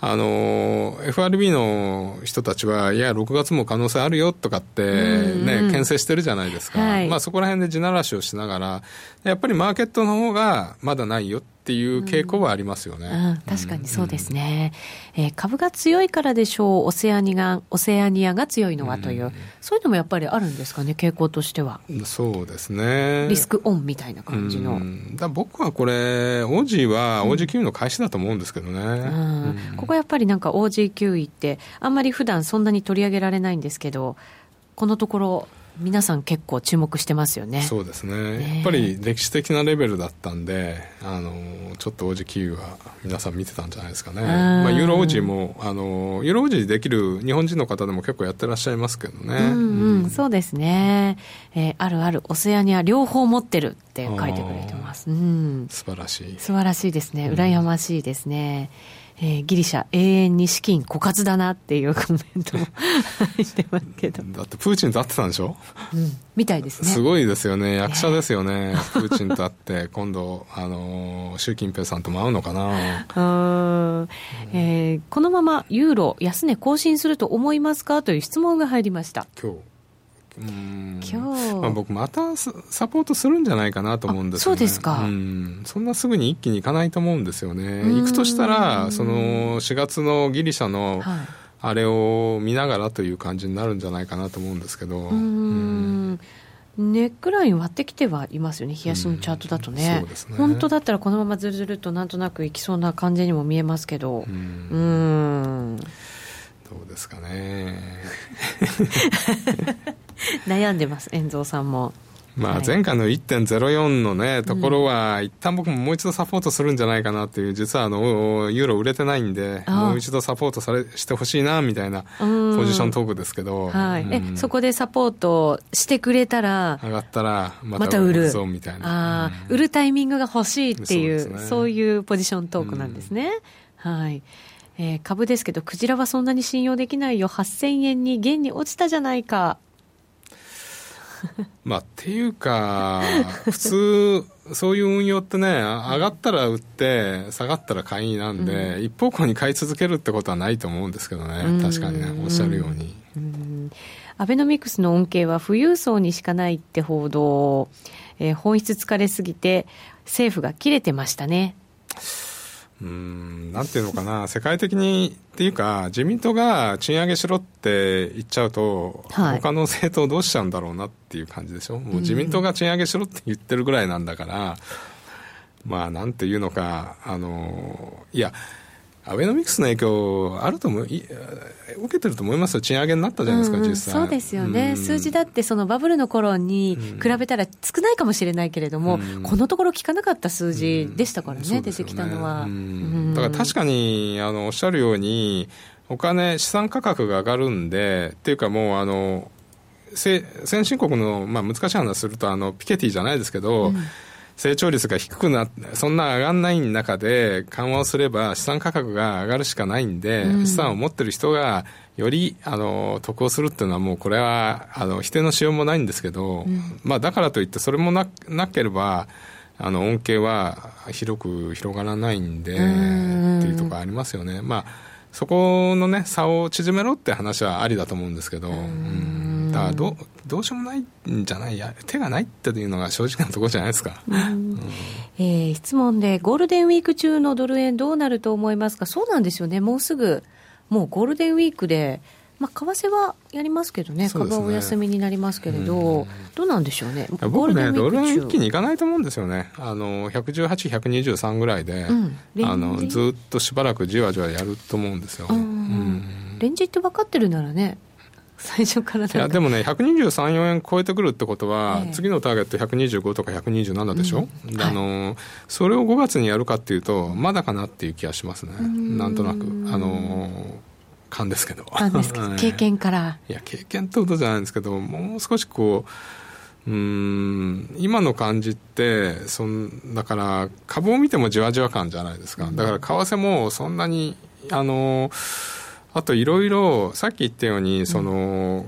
あの FRB の人たちは、いや、6月も可能性あるよとかって、ね、牽制してるじゃないですか、はい、まあ、そこら辺で地ならしをしながら、やっぱりマーケットの方がまだないよっていう傾向はありますよね、うんうん、確かにそうですね、うん、えー、株が強いからでしょうオセアニアオセアニアが強いのはという、そういうのもやっぱりあるんですかね傾向としては。そうですね。リスクオンみたいな感じの、だ僕はこれオージーはオージーキウイの開始だと思うんですけどね、ここやっぱりなんかオージーキウイってあんまり普段そんなに取り上げられないんですけどこのところ皆さん結構注目してますよね。そうですね、ね、やっぱり歴史的なレベルだったんであのちょっと王子キウイは皆さん見てたんじゃないですかね。まあ、ユーロ王子もあのユーロ王子できる日本人の方でも結構やってらっしゃいますけどね。うん、うん、そうですね、えー、あるあるオセアニア両方持ってるって書いてくれてます、うん、素晴らしい。素晴らしいですね。羨ましいですね、うんえー、ギリシャ永遠に資金枯渇だなっていう コメントも入ってますけど。だってプーチンと会ってたんでしょ、うん、みたいですね。すごいですよね。役者ですよね、えー、プーチンと会って 今度あの習近平さんとも会うのかな？うん、えー、このままユーロ安値更新すると思いますか？という質問が入りました。今日今日、まあ、僕またサポートするんじゃないかなと思うんですよね。そうですか、うん、そんなすぐに一気にいかないと思うんですよね。行くとしたらその4月のギリシャの、あれを見ながらという感じになるんじゃないかなと思うんですけど。うん。ネックライン割ってきてはいますよね、冷やしのチャートだとね、うん、ね。本当だったらこのままずるずるとなんとなくいきそうな感じにも見えますけど、うん、うん。どうですかね 悩んでます遠蔵さんもまあ、前回の1.04のね、ところは、一旦僕ももう一度サポートするんじゃないかなっていう、実はあの、ユーロ売れてないんで、もう一度サポートされしてほしいな、みたいなポジショントークですけど。はい。え、そこでサポートしてくれたら、上がったら、また売る。そうみたいな。ああ、売るタイミングが欲しいっていう、そういうポジショントークなんですね。はい。えー、株ですけど、クジラはそんなに信用できないよ、8000円に現に落ちたじゃないか。まあ、っていうか、普通、そういう運用ってね、上がったら売って、下がったら買いなんで、うん、一方向に買い続けるってことはないと思うんですけどね、確かにね、おっしゃるように。アベノミクスの恩恵は富裕層にしかないって報道、えー、本質疲れすぎて、政府が切れてましたね。うんなんていうのかな、世界的にっていうか、自民党が賃上げしろって言っちゃうと、はい、他の政党どうしちゃうんだろうなっていう感じでしょ、もう自民党が賃上げしろって言ってるぐらいなんだから、まあなんていうのか、あのいや、アベノミクスの影響あると思う、受けてると思いますよ、賃上げになったじゃないですか、実際。そうですよね、数字だって、そのバブルの頃に比べたら少ないかもしれないけれども、このところ聞かなかった数字でしたからね、ね。出てきたのは。だから確かにあのおっしゃるように、お金、資産価格が上がるんで、っていうかもう、あの先進国の、まあ、難しい話するとあの、ピケティじゃないですけど、うん成長率が低くなそんな上がんない中で緩和をすれば資産価格が上がるしかないんで、うん、資産を持ってる人がよりあの得をするっていうのはもうこれはあの否定のしようもないんですけど、うん、まあだからといってそれもななければあの恩恵は広く広がらないんでっていうところありますよね。まあそこのね差を縮めろって話はありだと思うんですけど、うん、だからどどうしようもないんじゃないや手がないっていうのが正直なところじゃないですか、うん、えー、質問でゴールデンウィーク中のドル円どうなると思いますか？そうなんですよね。もうすぐもうゴールデンウィークでまあ、為替はやりますけどね、株はお休みになりますけれど、うん、どうなんでしょうね、僕ね、ドル円一気にいかないと思うんですよね、あの118、123ぐらいで、うん、あのずっとしばらくじわじわやると思うんですよ。うん、レンジって分かってるならね、最初からいやでもね、123、4円超えてくるってことは、え次のターゲット125とか127でしょ、うん。あの、はい、それを5月にやるかっていうと、まだかなっていう気がしますね、なんとなく。あの勘ですけど。勘ですけど、経験から。いや、経験ってことじゃないんですけど、もう少しこう、うん今の感じってそんだから株を見てもじわじわ感じゃないですか、だから為替もそんなにあのあといろいろさっき言ったようにその、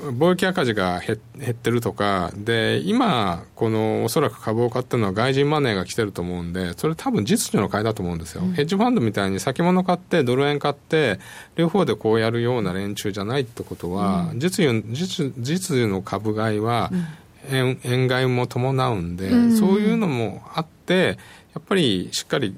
貿易赤字が減ってるとか、で、今、このおそらく株を買ってるのは外人マネーが来てると思うんで、それ多分実需の買いだと思うんですよ。うん、ヘッジファンドみたいに先物買って、ドル円買って、両方でこうやるような連中じゃないってことは、うん、実需実実需の株買いは円、円買いも伴うんで、うん、そういうのもあって、やっぱりしっかり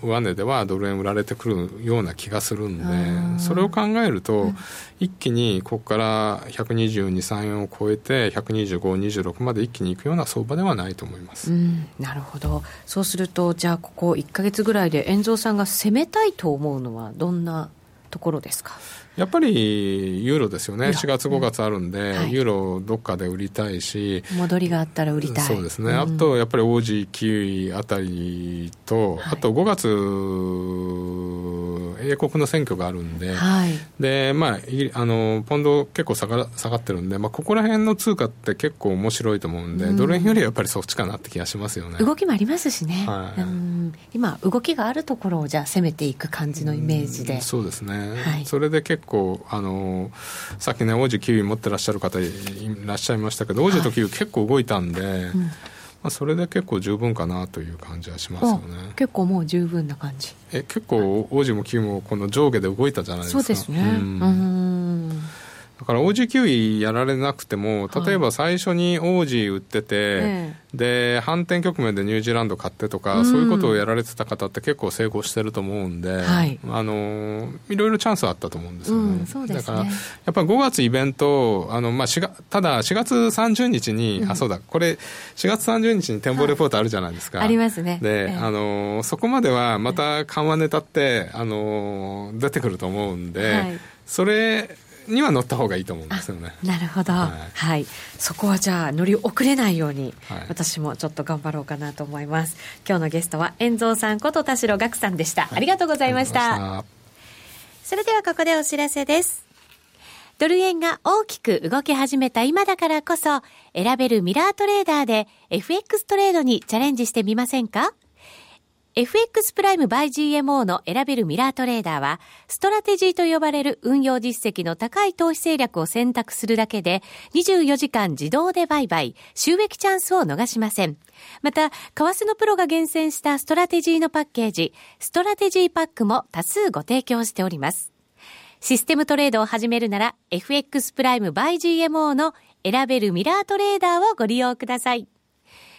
上値ではドル円売られてくるような気がするんで、それを考えると、一気にここから122、3円を超えて、125、26まで一気にいくような相場ではないと思います、うん、なるほど、そうすると、じゃあ、ここ1か月ぐらいで、遠蔵さんが攻めたいと思うのは、どんなところですか？やっぱりユーロですよね、4月、5月あるんで、うん。はい、ユーロどっかで売りたいし、戻りがあったら売りたい。そうですね、うん、あとやっぱりオージー、キウイあたりと、はい、あと5月、英国の選挙があるんで、はい、でまあ、あのポンド結構下が下がってるんで、まあ、ここら辺の通貨って結構面白いと思うんで、うん、ドル円よりやっぱりそっちかなって気がしますよね。動きもありますしね、はい、うん。今、動きがあるところをじゃあ攻めていく感じのイメージで。そうですね、それで結構あのさっきね王子キウイ持ってらっしゃる方いらっしゃいましたけど王子とキウイ結構動いたんで、はいうん、まあ、それで結構十分かなという感じはしますよね。結構もう十分な感じ。え結構王子もキウイもこの上下で動いたじゃないですか。そうですね。うんだから王子キウイやられなくても、例えば最初に王子売ってて、はい、で、反転局面でニュージーランド買ってとか、うん、そういうことをやられてた方って結構成功してると思うんで、はい、あの、いろいろチャンスあったと思うんですよね。うん、ね。だから、やっぱり5月イベント、あの、まあ、4月、ただ4月30日に、うん、あ、そうだ、これ、4月30日に展望レポートあるじゃないですか。はい、ありますね。で、えー、あの、そこまではまた緩和ネタって、あの、出てくると思うんで、それ、には乗った方がいいと思うんですよね。なるほど、はい、はい、そこはじゃあ乗り遅れないように、はい、私もちょっと頑張ろうかなと思います。今日のゲストは遠蔵さんこと田代岳さんでした、ありがとうございました。それではここでお知らせです。ドル円が大きく動き始めた今だからこそ、選べるミラートレーダーで FX トレードにチャレンジしてみませんか？FX プライムバイ GMO の選べるミラートレーダーは、ストラテジーと呼ばれる運用実績の高い投資戦略を選択するだけで、24時間自動で売買、収益チャンスを逃しません。また、為替のプロが厳選したストラテジーのパッケージ、ストラテジーパックも多数ご提供しております。システムトレードを始めるなら、FX プライムバイ GMO の選べるミラートレーダーをご利用ください。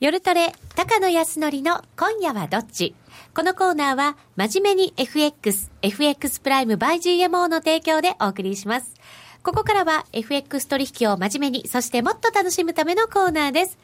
夜トレ、高野康則の今夜はどっち？このコーナーは、真面目に FX、FX プライム by GMO の提供でお送りします。ここからは FX 取引を真面目に、そしてもっと楽しむためのコーナーです。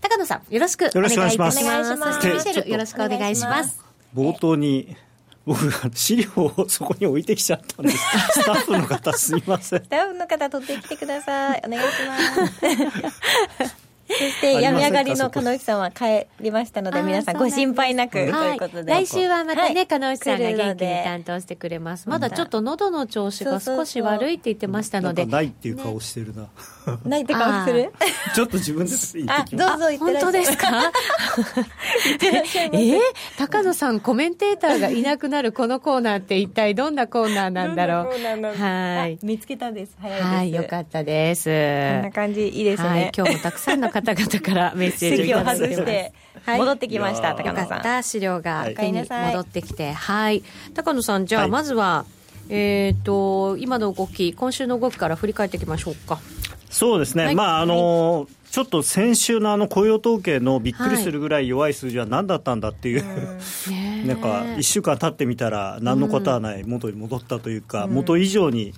高野さん、よろしくお願いいたします。よろしくお願いします。そしてミシェル、よろしくお願いします。冒頭に、僕が資料をそこに置いてきちゃったんです。スタッフの方すいません。スタッフの方取ってきてください。お願いします。そしして病み上がりの鹿野内さんは帰りましたので皆さんご心配なくということで、来週はまたね、鹿野内さんが元気に担当してくれます。まだちょっと喉の調子が少し悪いって言ってましたので。ないっていう顔してるな、ないって顔する？ちょっと自分で言ってきます。どうぞ言って本当ですか？えー、高野さんコメンテーターがいなくなるこのコーナーって一体どんなコーナーなんだろう？はい。見つけたんです。早いです。はいよかったです。こんな感じいいです。ね、はい、今日もたくさんの方々からメッセージを外して戻ってきました、高野さん。資料が手に戻ってきてはい。高野さんじゃあまずは、えっ、ー、と今の動き今週の動きから振り返っていきましょうかそうですね、はい、まああの、はい。ちょっと先週のあの雇用統計のびっくりするぐらい弱い数字は何だったんだっていう、はい、なんか1週間経ってみたら、何のことはない、元に戻ったというか、元以上に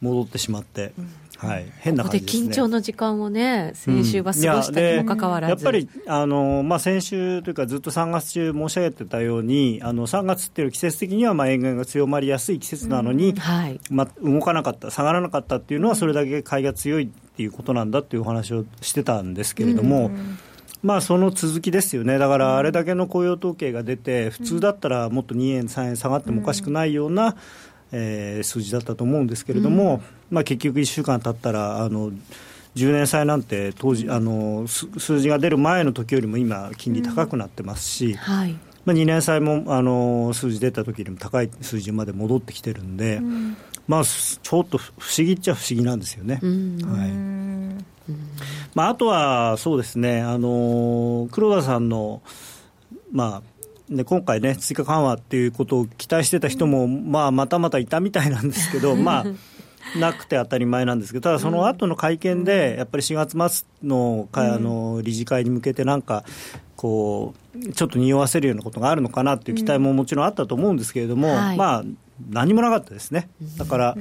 戻ってしまって。はい、変な感じです、ね、緊張の時間をね、先週は過ごしたにもかかわらず、やっぱりあの、まあ、先週というか、ずっと3月中申し上げてたように、あの3月っていう季節的にはまあ沿岸が強まりやすい季節なのに、はい。まあ、動かなかった、下がらなかったっていうのは、それだけ買いが強いっていうことなんだっていうお話をしてたんですけれども。まあ、その続きですよね、だからあれだけの雇用統計が出て、普通だったらもっと2円、3円下がってもおかしくないような、えー、数字だったと思うんですけれども、うん、まあ、結局1週間経ったらあの10年債なんて当時あの数字が出る前の時よりも今金利高くなってますし、うん。はい、まあ、2年債もあの数字出た時よりも高い数字まで戻ってきてるんで、うん、まあ、ちょっと不思議っちゃ不思議なんですよね。はい。まあ、あとはそうですね。あの黒田さんの、まあで今回ね、追加緩和っていうことを期待してた人も、まあ、またまたいたみたいなんですけど、まあ、なくて当たり前なんですけど、ただその後の会見で、やっぱり4月末のあの理事会に向けて、なんか、こう、ちょっと匂わせるようなことがあるのかなっていう期待ももちろんあったと思うんですけれども、まあ、何もなかったですね、だから、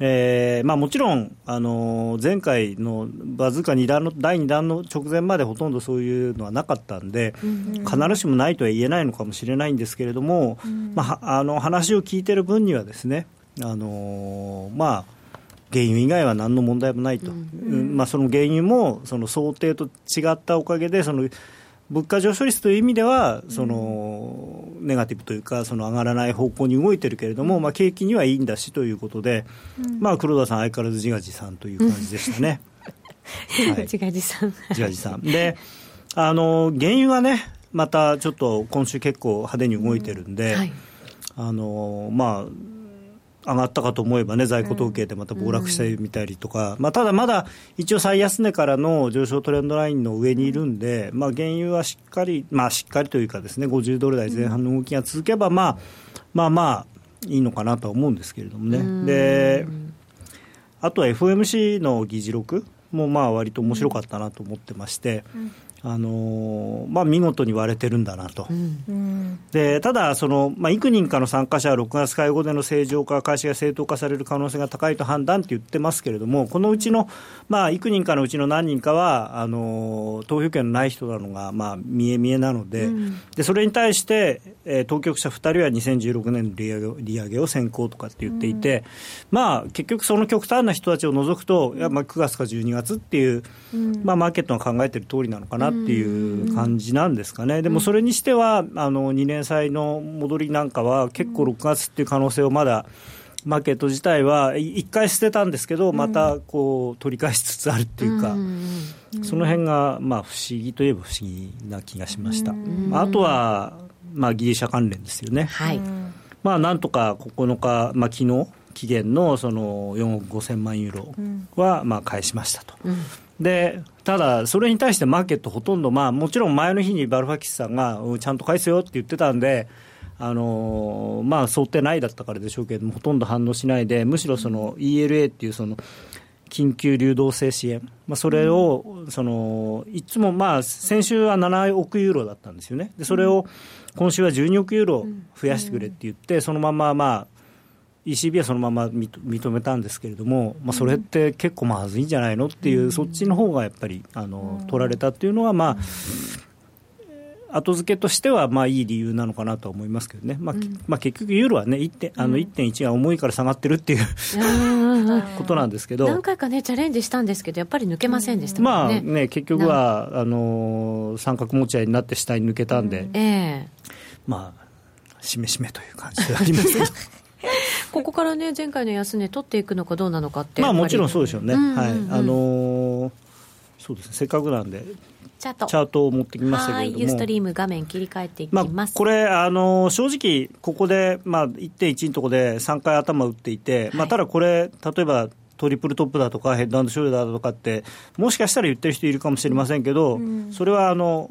えーまあ、もちろん、あの前回のわずか2弾の第2弾の直前までほとんどそういうのはなかったんで、必ずしもないとは言えないのかもしれないんですけれども、まあ、あの話を聞いてる分にはですね、あのまあ、原油以外は何の問題もないと、うん。まあ、その原油もその想定と違ったおかげで、その物価上昇率という意味では、そのネガティブというか、その上がらない方向に動いてるけれども、まあ、景気にはいいんだしということで、まあ、黒田さん、相変わらず自画自賛という感じでしたね。はい、自画自賛。自画自賛。で、あの、原油がね、またちょっと今週結構派手に動いてるんで、はい、あの、まあ、上がったかと思えばね、在庫統計でまた暴落してみたりとか、まあ、ただまだ一応、最安値からの上昇トレンドラインの上にいるんで、まあ、原油はしっかり、まあ、しっかりというかですね、50ドル台前半の動きが続けば、まあ、まあまあ、いいのかなとは思うんですけれどもね。であとは FOMC の議事録もまあ割と面白かったなと思ってまして、あのまあ、見事に割れてるんだなと、うん、でただその、まあ、幾人かの参加者は6月会合での正常化、開始が正当化される可能性が高いと判断って言ってますけれども、このうちの、まあ、幾人かのうちの何人かは、あの投票権のない人なのが、まあ、見え見えなのでうん、で、それに対して、えー、当局者2人は2016年の利上げ利上げを先行とかって言っていて、うん、まあ、結局、その極端な人たちを除くと、いやまあ、9月か12月っていう、まあ、マーケットが考えてる通りなのかなっていう感じなんですかね、でもそれにしては、あの2年債の戻りなんかは、結構6月っていう可能性をまだ、マーケット自体は1回捨てたんですけど、またこう取り返しつつあるっていうか、その辺がまが不思議といえば不思議な気がしました。あとはまあ、ギリシャ関連ですよね。はい、まあ、なんとか9日、まあ、昨日期限のその4億5000万ユーロはまあ返しましたと。うんでただ、それに対してマーケットほとんど、まあ、もちろん前の日にバルファキスさんがちゃんと返せよって言ってたんで、あのまあ、想定内だったからでしょうけれども、ほとんど反応しないで、むしろその ELA っていうその緊急流動性支援、まあ、それをそのいつも、まあ、先週は7億ユーロだったんですよね、でそれを今週は12億ユーロ増やしてくれって言って、そのまま、まあ、ECB はそのまま認めたんですけれども、まあ、それって結構まずいんじゃないのっていう、そっちの方がやっぱりあの取られたっていうのは、まあ、後付けとしてはまあいい理由なのかなと思いますけどね、まあ、うん、まあ、結局、ユーロはね、1. あの1.1が重いから下がってるっていう ことなんですけど、何回かね、チャレンジしたんですけど、やっぱり抜けませんでした、ね、まあね、結局はあ。の三角持ち合いになって下に抜けたんで、うん、えー、まあ、しめしめという感じでありますけど。ここからね、前回の安値取っていくのかどうなのかって、まあ、もちろんそうでしょうね、はい。あのー、そうですね、せっかくなんで、チャート。チャートを持ってきましたけれども、ユーストリーム画面切り替えていきます、まあ、これ、あの正直、ここで、まあ、1.1のところで3回頭打っていて、はい、まあ、ただこれ、例えばトリプルトップだとか、ヘッドショルダーだとかって、もしかしたら言ってる人いるかもしれませんけど、うん、それはあの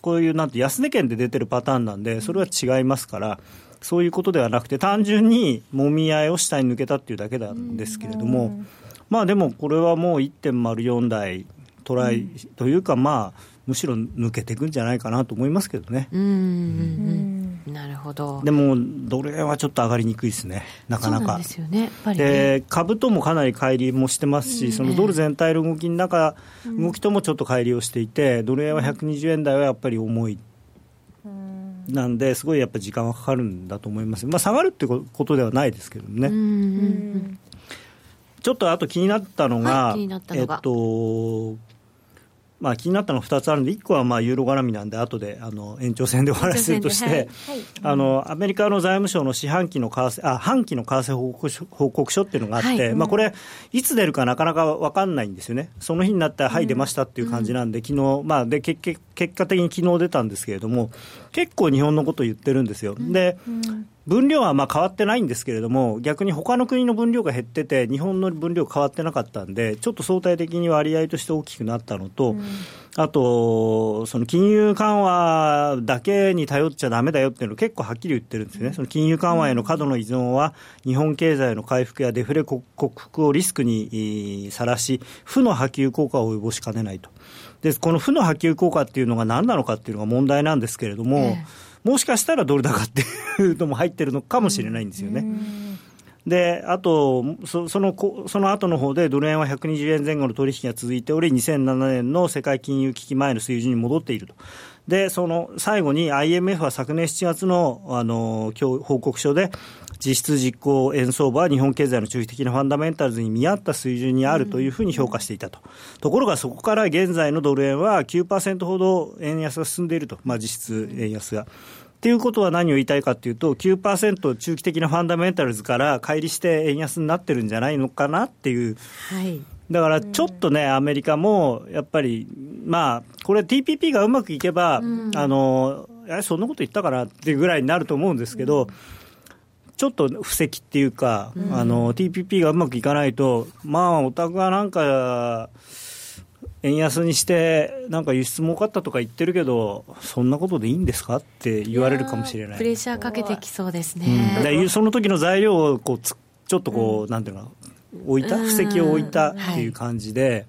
こういうなんて安値圏で出てるパターンなんで、それは違いますから。そういうことではなくて、単純にもみ合いを下に抜けたっていうだけなんですけれども、うん、まあでもこれはもう1.04台トライというか、まあ、むしろ抜けていくんじゃないかなと思いますけどね。うん、なるほど。でも、ドル円はちょっと上がりにくいですね、なかなか。ですよね、で株ともかなり乖離もしてますし、そのドル全体の動きの中、動きともちょっと乖離をしていて、ドル円は120円台はやっぱり重い。なんで、すごいやっぱり時間はかかるんだと思います、まあ、下がるってことではないですけどね。ちょっとあと気になったのが、はい、えっと、まあ、気になったのは2つあるんで、1個はまあユーロ絡みなんで、後であの延長戦で終わらせるとして、はいはい、あのアメリカの財務省の四半期の為替あ半期の為替報告書報告書っていうのがあって、はい、まあ、これ、いつ出るかなかなか分かんないんですよね、その日になったら、はい、出ましたっていう感じなんで、昨日まあで結結果的に昨日出たんですけれども、結構日本のことを言ってるんですよ。で、分量はまあ変わってないんですけれども、逆に他の国の分量が減ってて、日本の分量変わってなかったんで、ちょっと相対的に割合として大きくなったのと、うん、あと、その金融緩和だけに頼っちゃだめだよっていうのを結構はっきり言ってるんですよね、その金融緩和への過度の依存は、日本経済の回復やデフレ克服をリスクにさらし、負の波及効果を及ぼしかねないと。で、この負の波及効果っていうのが何なのかっていうのが問題なんですけれども、ええもしかしたらドル高っていうのも入ってるのかもしれないんですよね。で、あと、そその、その後の方でドル円は120円前後の取引が続いており、2007年の世界金融危機前の水準に戻っていると。で、その最後に IMF は昨年7月の、あの、今日報告書で、実質実行円相場は日本経済の中期的なファンダメンタルズに見合った水準にあるというふうに評価していたと、ところがそこから現在のドル円は9%ほど円安が進んでいると、まあ、実質円安が。っていうことは何を言いたいかというと、9%中期的なファンダメンタルズから乖離して円安になってるんじゃないのかなっていう。はいだからちょっとね、アメリカもやっぱり、まあ、これ、TPP がうまくいけば、うん、あのそんなこと言ったかなっていうぐらいになると思うんですけど、うん。ちょっと布石っていうか、うん、あの TPP がうまくいかないと、まあ、お宅はなんか、円安にして、なんか輸出儲かったとか言ってるけど、そんなことでいいんですかって言われるかもしれない。プレッシャーかけてきそうですね。うん、その時の材料をこうちょっとこう、うん、なんていうの置いた、布石を置いたっていう感じで。はい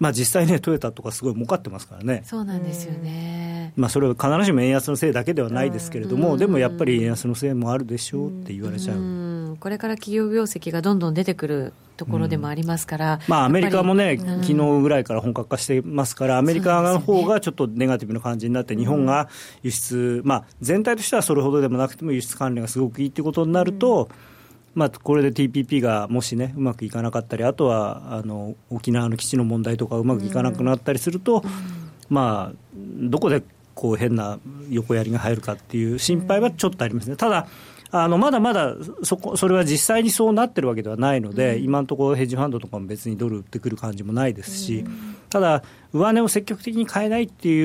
まあ、実際ね、トヨタとかすごい儲かってますからね。そうなんですよね。まあ、それは必ずしも円安のせいだけではないですけれども、でもやっぱり円安のせいもあるでしょうって言われちゃう。うこれから企業業績がどんどん出てくるところでもありますから、まあ、アメリカもね、昨日ぐらいから本格化してますから、アメリカの方がちょっとネガティブな感じになって、日本が輸出、まあ、全体としてはそれほどでもなくても輸出関連がすごくいいっていうことになると、うんまあ、これで TPP がもしね、うまくいかなかったり、あとはあの沖縄の基地の問題とかうまくいかなくなったりすると、まあ、どこでこう変な横やりが入るかっていう心配はちょっとありますね。ただあのまだまだそこそれは実際にそうなってるわけではないので、うん、今のところヘッジファンドとかも別にドル売ってくる感じもないですし、うん、ただ、上値を積極的に買えないってい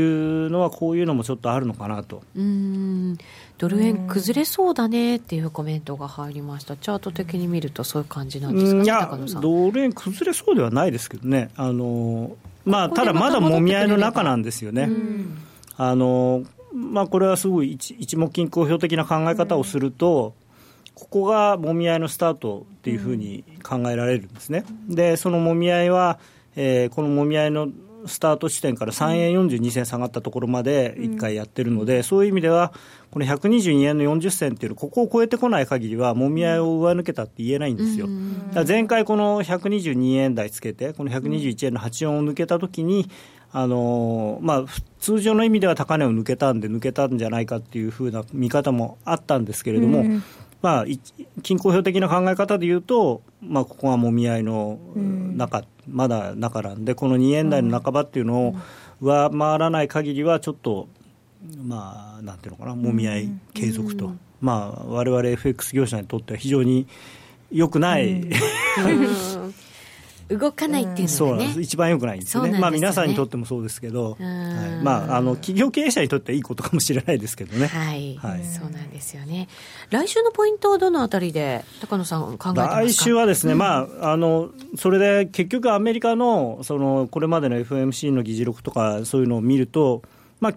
うのは、こういうのもちょっとあるのかなと。うん。ドル円崩れそうだねっていうコメントが入りました、チャート的に見ると、そういう感じなんですか、いや、ドル円崩れそうではないですけどね、あのまあ、ただまだもみ合いの中なんですよね。あのまあ、これはすごい一一目金公表的な考え方をすると、ここがもみ合いのスタートっていうふうに考えられるんですね。でそのもみ合いは、えー、このもみ合いのスタート地点から3円42銭下がったところまで1回やってるので、うん、そういう意味では、この122円の40銭っていうのここを超えてこない限りは、もみ合いを上抜けたって言えないんですよ。うん、前回、この122円台つけて、この121円の84を抜けたときに、あのまあ、通常の意味では高値を抜けたんで抜けたんじゃないかっていうふうな見方もあったんですけれども、うん、まあ、均衡表的な考え方でいうと、まあ、ここがもみ合いの中、うん、まだ中なんでこの2円台の半ばっていうのを上回らない限りはちょっと、まあ、なんていうのかなもみ合い継続と。うんまあ、我々 FX 業者にとっては非常によくない、うん 動かないっていうのが、ね、一番よくないんですよね、ねまあ、皆さんにとってもそうですけど、はい。まあ、あの企業経営者にとってはいいことかもしれないですけどね、はい、はい、そうなんですよね、来週のポイントはどのあたりで、高野さん、考えて来週はですね、うん、まあ、あのそれで結局、アメリカのそのこれまでの FMC の議事録とか、そういうのを見ると、まあ、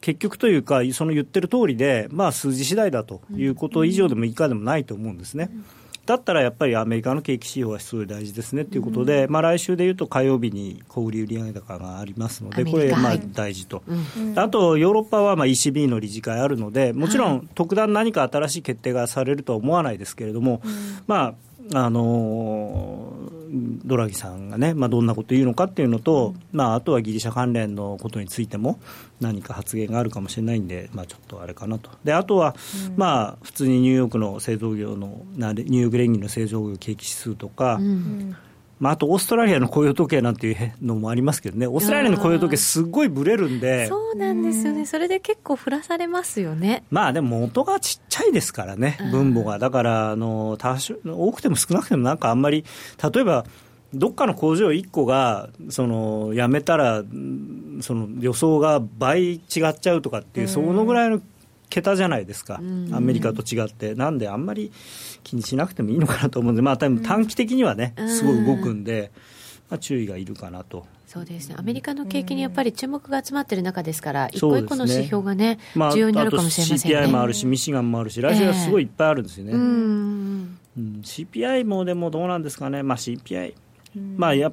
結局というか、その言ってる通りで、まあ、数字次第だということ以上でも以下でもないと思うんですね。だったらやっぱりアメリカの景気指標はすごい大事ですねということで、まあ、来週でいうと火曜日に小売売上高がありますので、これ、まあ大事と、あとヨーロッパはまあ ECB の理事会あるので、もちろん特段何か新しい決定がされるとは思わないですけれども、まああのドラギさんがね、まあ、どんなこと言うのかっていうのと、まあ、あとはギリシャ関連のことについても何か発言があるかもしれないんで、まあ、ちょっとあれかなと。であとは、まあ、普通にニューヨークの製造業のニューヨーク連銀の製造業景気指数とか、うんまあ、あとオーストラリアの雇用統計なんていうのもありますけどね、オーストラリアの雇用統計、すごいぶれるんで、そうなんですよね、それで結構降らされますよね。まあでも、元がちっちゃいですからね、分母が、だからあの多少、多くても少なくても、なんかあんまり、例えば、どっかの工場1個がその辞めたらその予想が倍違っちゃうとかっていう、そのぐらいの桁じゃないですか、アメリカと違って。なんであんまり気にしなくてもいいのかなと思うんで、まあ、多分短期的にはね、すごい動くんで、まあ、注意がいるかなと。そうですね、アメリカの景気にやっぱり注目が集まってる中ですから、一個一個の指標がね、まあ、重要になるかもしれませんね。CPI もあるし、ミシガンもあるし、来週はすごいいっぱいあるんですよね。えー、うん。うん、CPI もでもどうなんですかね、まあ、CPI、まあや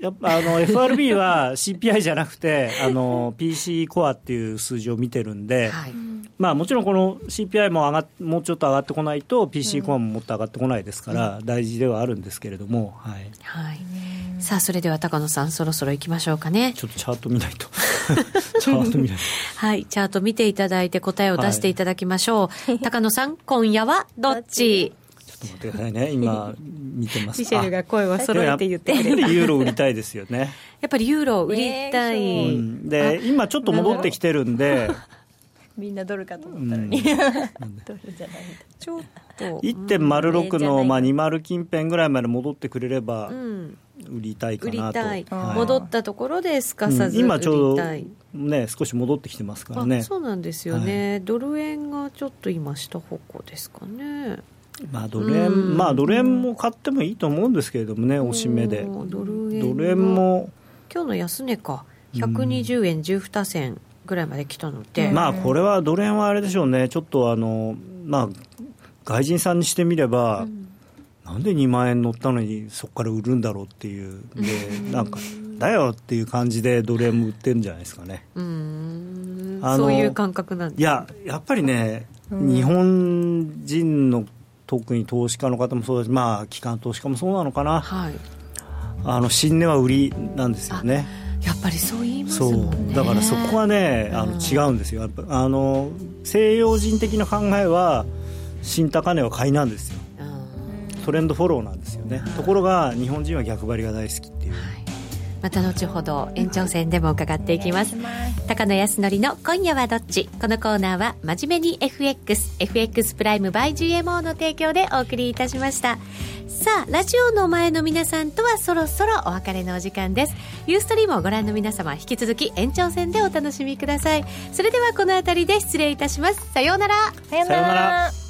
やっぱあの FRB は CPI じゃなくてあの PC コアっていう数字を見てるんで、はい、まあ、もちろんこの CPI も上がもうちょっと上がってこないと PC コアももっと上がってこないですから、大事ではあるんですけれども、はい、はい、さあそれでは高野さんそろそろ行きましょうかね。ちょっとチャート見ないと。チャート見ないと。はいチャート見ていただいて答えを出していただきましょう、はい、高野さん今夜はどっち？と待ってくださいね、今、見てます。ミシェルが声を揃えて言ってやっぱりユーロ売りたいですよね。やっぱりユーロ売りたい。う。ん、で、今ちょっと戻ってきてるんで、みんなドルかと思ったのに、うん、ドルじゃない。ちょっと1.06の、まあ、20近辺ぐらいまで戻ってくれれば、売りたいかなと、はい、戻ったところですかさず、うん、今ちょうどね少し戻ってきてますからね。そうなんですよね、はい、ドル円がちょっと今下方向ですかねまあドル円、まあドル円も買ってもいいと思うんですけれどもね、おしめで。ドル円も。今日の安値か、120円12銭ぐらいまで来たので、まあこれはドル円はあれでしょうね、ちょっとあの、まあ、外人さんにしてみれば、うん、なんで2万円乗ったのにそこから売るんだろうっていう、でなんか、だよっていう感じでドル円も売ってるんじゃないですかね。うん。そういう感覚なんです、いや、やっぱりね、日本人の特に投資家の方もそうだし、まあ、機関投資家もそうなのかな、はい、あの新値は売りなんですよね。やっぱりそう言いますもんね。だからそこはねあの違うんですよ。あの西洋人的な考えは新高値は買いなんですよ。トレンドフォローなんですよね。ところが日本人は逆張りが大好きっていう、はいまた後ほど延長戦でも伺っていきます。高野康則の今夜はどっち？このコーナーは真面目に FXFX プライム by GMO の提供でお送りいたしました。さあラジオの前の皆さんとはそろそろお別れのお時間です。ユーストリームをご覧の皆様引き続き延長戦でお楽しみください。それではこの辺りで失礼いたします。さようなら。さようなら。